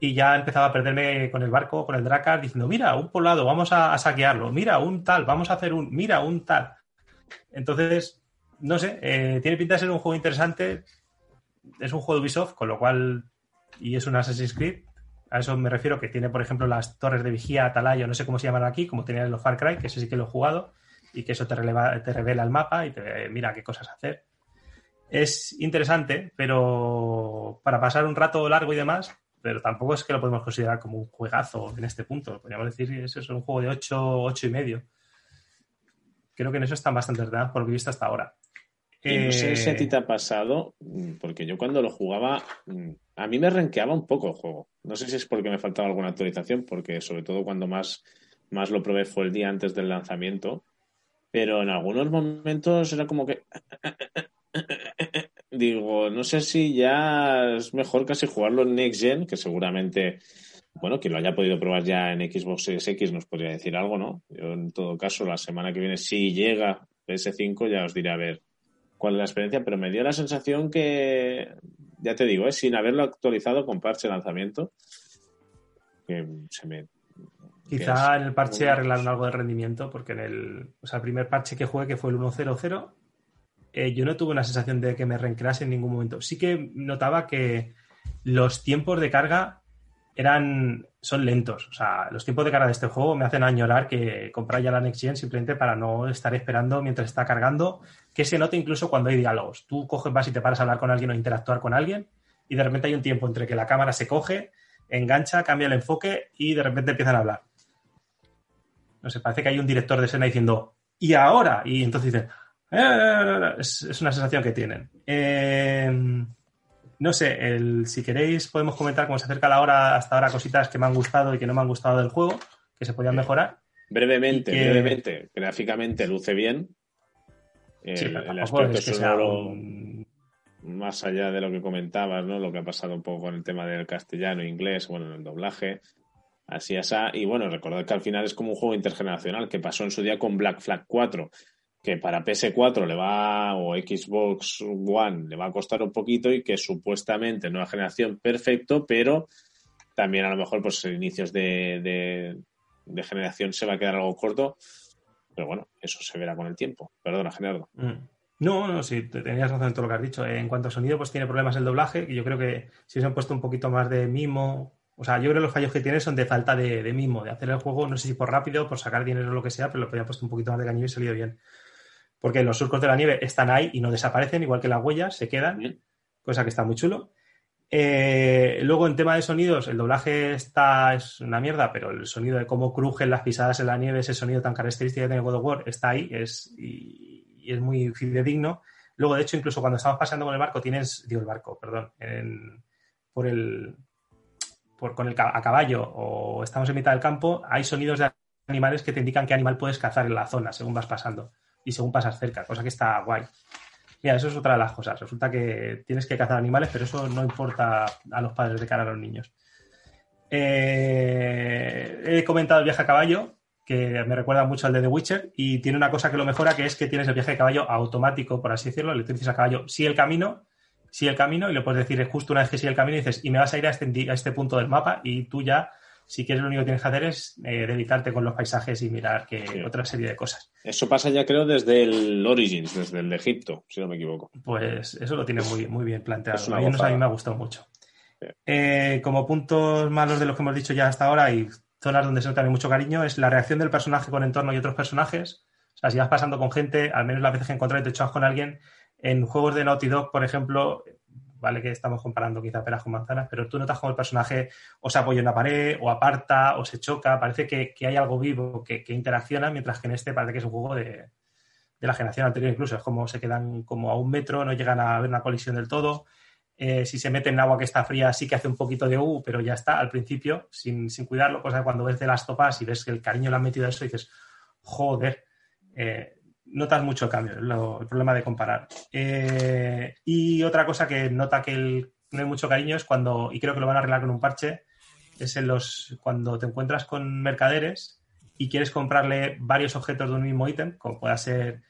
y ya empezaba a perderme con el barco, con el Dracar, diciendo, mira, un poblado, vamos a, saquearlo, mira, un tal, vamos a hacer un, mira, un tal. Entonces, no sé, eh, tiene pinta de ser un juego interesante. Es un juego de Ubisoft, con lo cual, y es un Assassin's Creed, a eso me refiero que tiene, por ejemplo, las torres de vigía, atalaya, no sé cómo se llaman aquí, como tenían en los Far Cry, que eso sí que lo he jugado, y que eso te, releva- te revela el mapa y te eh, mira qué cosas hacer. Es interesante, pero para pasar un rato largo y demás, pero tampoco es que lo podemos considerar como un juegazo en este punto. Podríamos decir que eso es un juego de 8, 8 y medio. Creo que en eso están bastante ordenados por lo que he visto hasta ahora. Y no sé si a ti Eh, te ha pasado, mm, porque yo cuando lo jugaba, mm, a mí me renqueaba un poco el juego. No sé si es porque me faltaba alguna actualización, porque sobre todo cuando más, más lo probé fue el día antes del lanzamiento, pero en algunos momentos era como que... <laughs> Digo, no sé si ya es mejor casi jugarlo en Next Gen, que seguramente, bueno, quien lo haya podido probar ya en Xbox Series X nos podría decir algo, ¿no? Yo en todo caso, la semana que viene, si llega PS5, ya os diré a ver cuál es la experiencia, pero me dio la sensación que, ya te digo, ¿eh? sin haberlo actualizado con parche de lanzamiento, que se me... Quizá en el parche arreglaron algo de rendimiento, porque en el, o sea, el primer parche que jugué, que fue el 1.0.0, eh, yo no tuve una sensación de que me reencrease en ningún momento. Sí que notaba que los tiempos de carga eran son lentos. O sea, los tiempos de carga de este juego me hacen añorar que comprar ya la Next Gen simplemente para no estar esperando mientras está cargando, que se note incluso cuando hay diálogos. Tú coges, vas y te paras a hablar con alguien o interactuar con alguien y de repente hay un tiempo entre que la cámara se coge, engancha, cambia el enfoque y de repente empiezan a hablar. No sé, parece que hay un director de escena diciendo, ¿y ahora? Y entonces dicen, "Eh", es, es una sensación que tienen. Eh, no sé, el, si queréis podemos comentar cómo se acerca la hora, hasta ahora cositas que me han gustado y que no me han gustado del juego, que se podían mejorar. Brevemente, que- brevemente, gráficamente luce bien. Sí, El, pero el tampoco aspecto es que sea sonoro- un- más allá de lo que comentabas, ¿no? Lo que ha pasado un poco con el tema del castellano e inglés, bueno, en el doblaje, así asá. Y bueno, recordad que al final es como un juego intergeneracional que pasó en su día con Black Flag 4, que para PS4 le va, o Xbox One le va a costar un poquito y que supuestamente nueva generación perfecto, pero también a lo mejor pues inicios de, de, generación se va a quedar algo corto. Pero bueno, eso se verá con el tiempo. Perdona, Gerardo. Mm. No, no, sí, te- tenías razón en todo lo que has dicho. En cuanto a sonido, pues tiene problemas el doblaje, y yo creo que si se han puesto un poquito más de mimo, o sea, yo creo que los fallos que tiene son de falta de, de mimo, de hacer el juego, no sé si por rápido, por sacar dinero o lo que sea, pero le podía puesto un poquito más de cañón y salido bien. Porque los surcos de la nieve están ahí y no desaparecen, igual que las huellas, se quedan, Bien. cosa que está muy chulo. Eh, luego, en tema de sonidos, el doblaje está, es una mierda, pero el sonido de cómo crujen las pisadas en la nieve, ese sonido tan característico que tiene God of War, está ahí es, y, y es muy fidedigno. Luego, de hecho, incluso cuando estamos pasando con el barco, tienes, digo el barco, perdón, en- por el, por, con el a caballo o estamos en mitad del campo, hay sonidos de animales que te indican qué animal puedes cazar en la zona según vas pasando y según pasas cerca, cosa que está guay. Mira, eso es otra de las cosas. Resulta que tienes que cazar animales, pero eso no importa a los padres de cara a los niños. Eh, he comentado el viaje a caballo, que me recuerda mucho al de The Witcher, y tiene una cosa que lo mejora, que es que tienes el viaje de caballo automático, por así decirlo. Le dices a caballo, sí el camino, sí el camino, y le puedes decir justo una vez que sigue el camino, y dices, y me vas a ir a este, a este punto del mapa, y tú ya, si quieres, lo único que tienes que hacer es eh, dedicarte con los paisajes y mirar que Sí. otra serie de cosas. Eso pasa ya creo desde el Origins, desde el de Egipto, si no me equivoco. Pues eso lo tiene muy, muy bien planteado. Al menos a mí me ha gustado mucho. Sí. Eh, como puntos malos de los que hemos dicho ya hasta ahora y zonas donde se nota mucho cariño es la reacción del personaje con entorno y otros personajes. O sea, si vas pasando con gente, al menos las veces que encontrar y te echas con alguien, en juegos de Naughty Dog, por ejemplo, vale que estamos comparando quizá peras con manzanas, pero tú notas como el personaje o se apoya en una pared, o aparta, o se choca, parece que, que hay algo vivo que, que interacciona, mientras que en este parece que es un juego de, de la generación anterior incluso, es como se quedan como a un metro, no llegan a ver una colisión del todo. Eh, si se mete en agua que está fría, sí que hace un poquito de U, pero ya está al principio, sin, sin cuidarlo, cosa que cuando ves de las topas y ves que el cariño le han metido a eso, dices, joder, eh, notas mucho cambio, el problema de comparar. Eh, y otra cosa que nota que no hay mucho cariño es cuando, y creo que lo van a arreglar con un parche, es en los, cuando te encuentras con mercaderes y quieres comprarle varios objetos de un mismo ítem, como pueda ser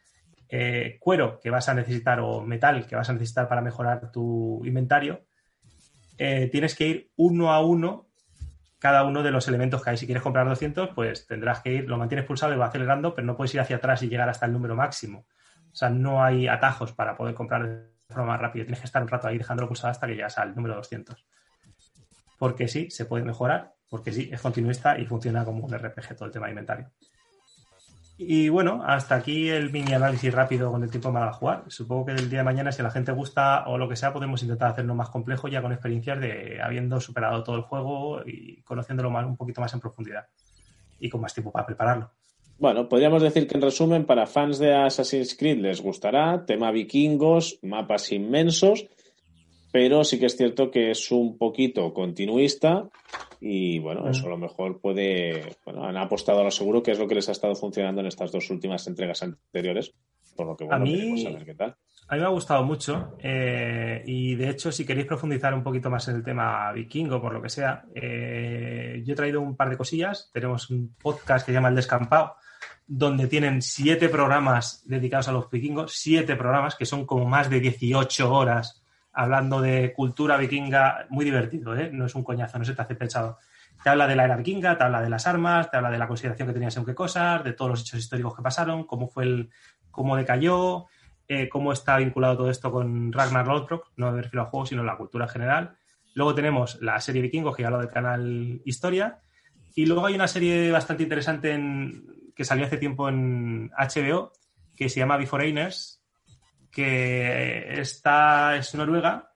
eh, cuero que vas a necesitar o metal que vas a necesitar para mejorar tu inventario, eh, tienes que ir uno a uno cada uno de los elementos que hay. Si quieres comprar 200, pues tendrás que ir, lo mantienes pulsado y va acelerando, pero no puedes ir hacia atrás y llegar hasta el número máximo. O sea, no hay atajos para poder comprar de forma más rápida. Tienes que estar un rato ahí dejándolo pulsado hasta que llegas al número 200. Porque sí, se puede mejorar, porque sí, es continuista y funciona como un RPG todo el tema de inventario. Y bueno, hasta aquí el mini análisis rápido con el tiempo para jugar. Supongo que el día de mañana, si la gente gusta o lo que sea, podemos intentar hacerlo más complejo ya con experiencias de habiendo superado todo el juego y conociéndolo más, un poquito más en profundidad. Y con más tiempo para prepararlo. Bueno, podríamos decir que en resumen, para fans de Assassin's Creed les gustará, tema vikingos, mapas inmensos, pero sí que es cierto que es un poquito continuista y bueno, Mm. eso a lo mejor puede, bueno, han apostado a lo seguro que es lo que les ha estado funcionando en estas dos últimas entregas anteriores, por lo que bueno, mí- veremos a ver qué tal. A mí me ha gustado mucho eh, y de hecho si queréis profundizar un poquito más en el tema vikingo, por lo que sea, eh, yo he traído un par de cosillas. Tenemos un podcast que se llama El Descampado, donde tienen siete programas dedicados a los vikingos, siete programas que son como más de 18 horas hablando de cultura vikinga, muy divertido, ¿eh? no es un coñazo, no se te hace pensado. Te habla de la era vikinga, te habla de las armas, te habla de la consideración que tenía según qué cosas, de todos los hechos históricos que pasaron, cómo fue el, cómo decayó, eh, cómo está vinculado todo esto con Ragnar Lothbrok, no me refiero al juego, sino la cultura en general. Luego tenemos la serie Vikingos, que ya hablo del canal Historia. Y luego hay una serie bastante interesante en- que salió hace tiempo en HBO, que se llama Beforeigners, que está, es noruega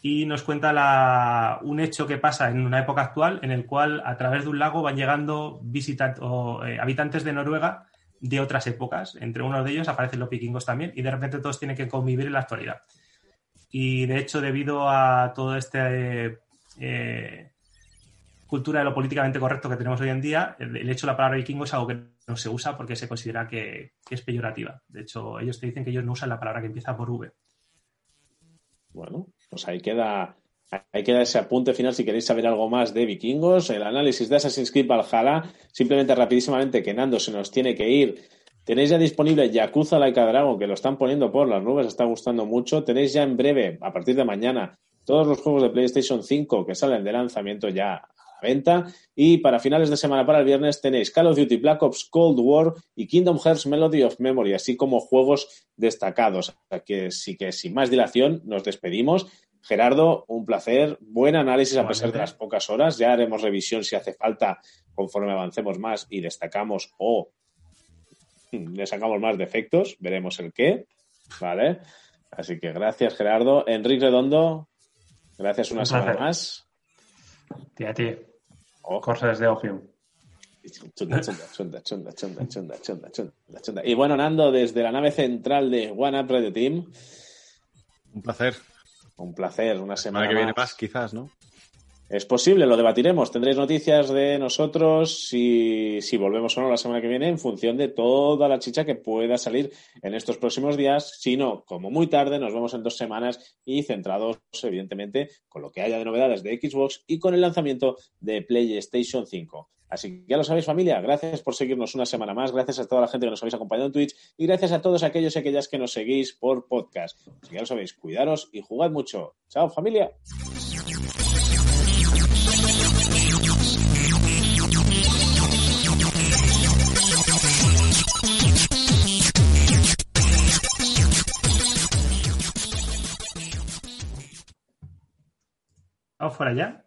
y nos cuenta un hecho que pasa en una época actual en el cual a través de un lago van llegando eh, habitantes de Noruega de otras épocas. Entre uno de ellos aparecen los vikingos también y de repente todos tienen que convivir en la actualidad. Y de hecho, debido a todo este eh, cultura de lo políticamente correcto que tenemos hoy en día, el, hecho de la palabra vikingo es algo que no se usa porque se considera que, es peyorativa. De hecho, ellos te dicen que ellos no usan la palabra que empieza por V. Bueno, pues ahí queda, ahí queda ese apunte final si queréis saber algo más de vikingos, el análisis de Assassin's Creed Valhalla, simplemente rapidísimamente que Nando se nos tiene que ir. Tenéis ya disponible Yakuza Laika Dragon, que lo están poniendo por las nubes, está gustando mucho. Tenéis ya en breve, a partir de mañana, todos los juegos de PlayStation 5 que salen de lanzamiento ya a venta. Y para finales de semana, para el viernes, tenéis Call of Duty Black Ops Cold War y Kingdom Hearts Melody of Memory, así como juegos destacados. O sea que sí que sin más dilación nos despedimos. Gerardo, un placer. Buen análisis a pesar de las pocas horas. Ya haremos revisión si hace falta conforme avancemos más y destacamos o <laughs> le sacamos más defectos. Veremos el qué. Vale. Así que gracias, Gerardo. Enrique Redondo, gracias una Un semana más. Tía, a ti. Oh. Corsas de opio. Chunda, chunda, chunda, chunda, chunda, chunda, chunda, chunda, Y bueno, Nando, desde la nave central de One Up Radio Team. Un placer. Un placer, una semana. La semana que más. viene más, quizás, ¿no? Es posible, lo debatiremos. Tendréis noticias de nosotros si, volvemos o no la semana que viene en función de toda la chicha que pueda salir en estos próximos días. Si no, como muy tarde, nos vemos en dos semanas y centrados, evidentemente, con lo que haya de novedades de Xbox y con el lanzamiento de PlayStation 5. Así que ya lo sabéis, familia. Gracias por seguirnos una semana más. Gracias a toda la gente que nos habéis acompañado en Twitch. Y gracias a todos aquellos y aquellas que nos seguís por podcast. Así que ya lo sabéis, cuidaros y jugad mucho. Chao, familia. Vamos por allá.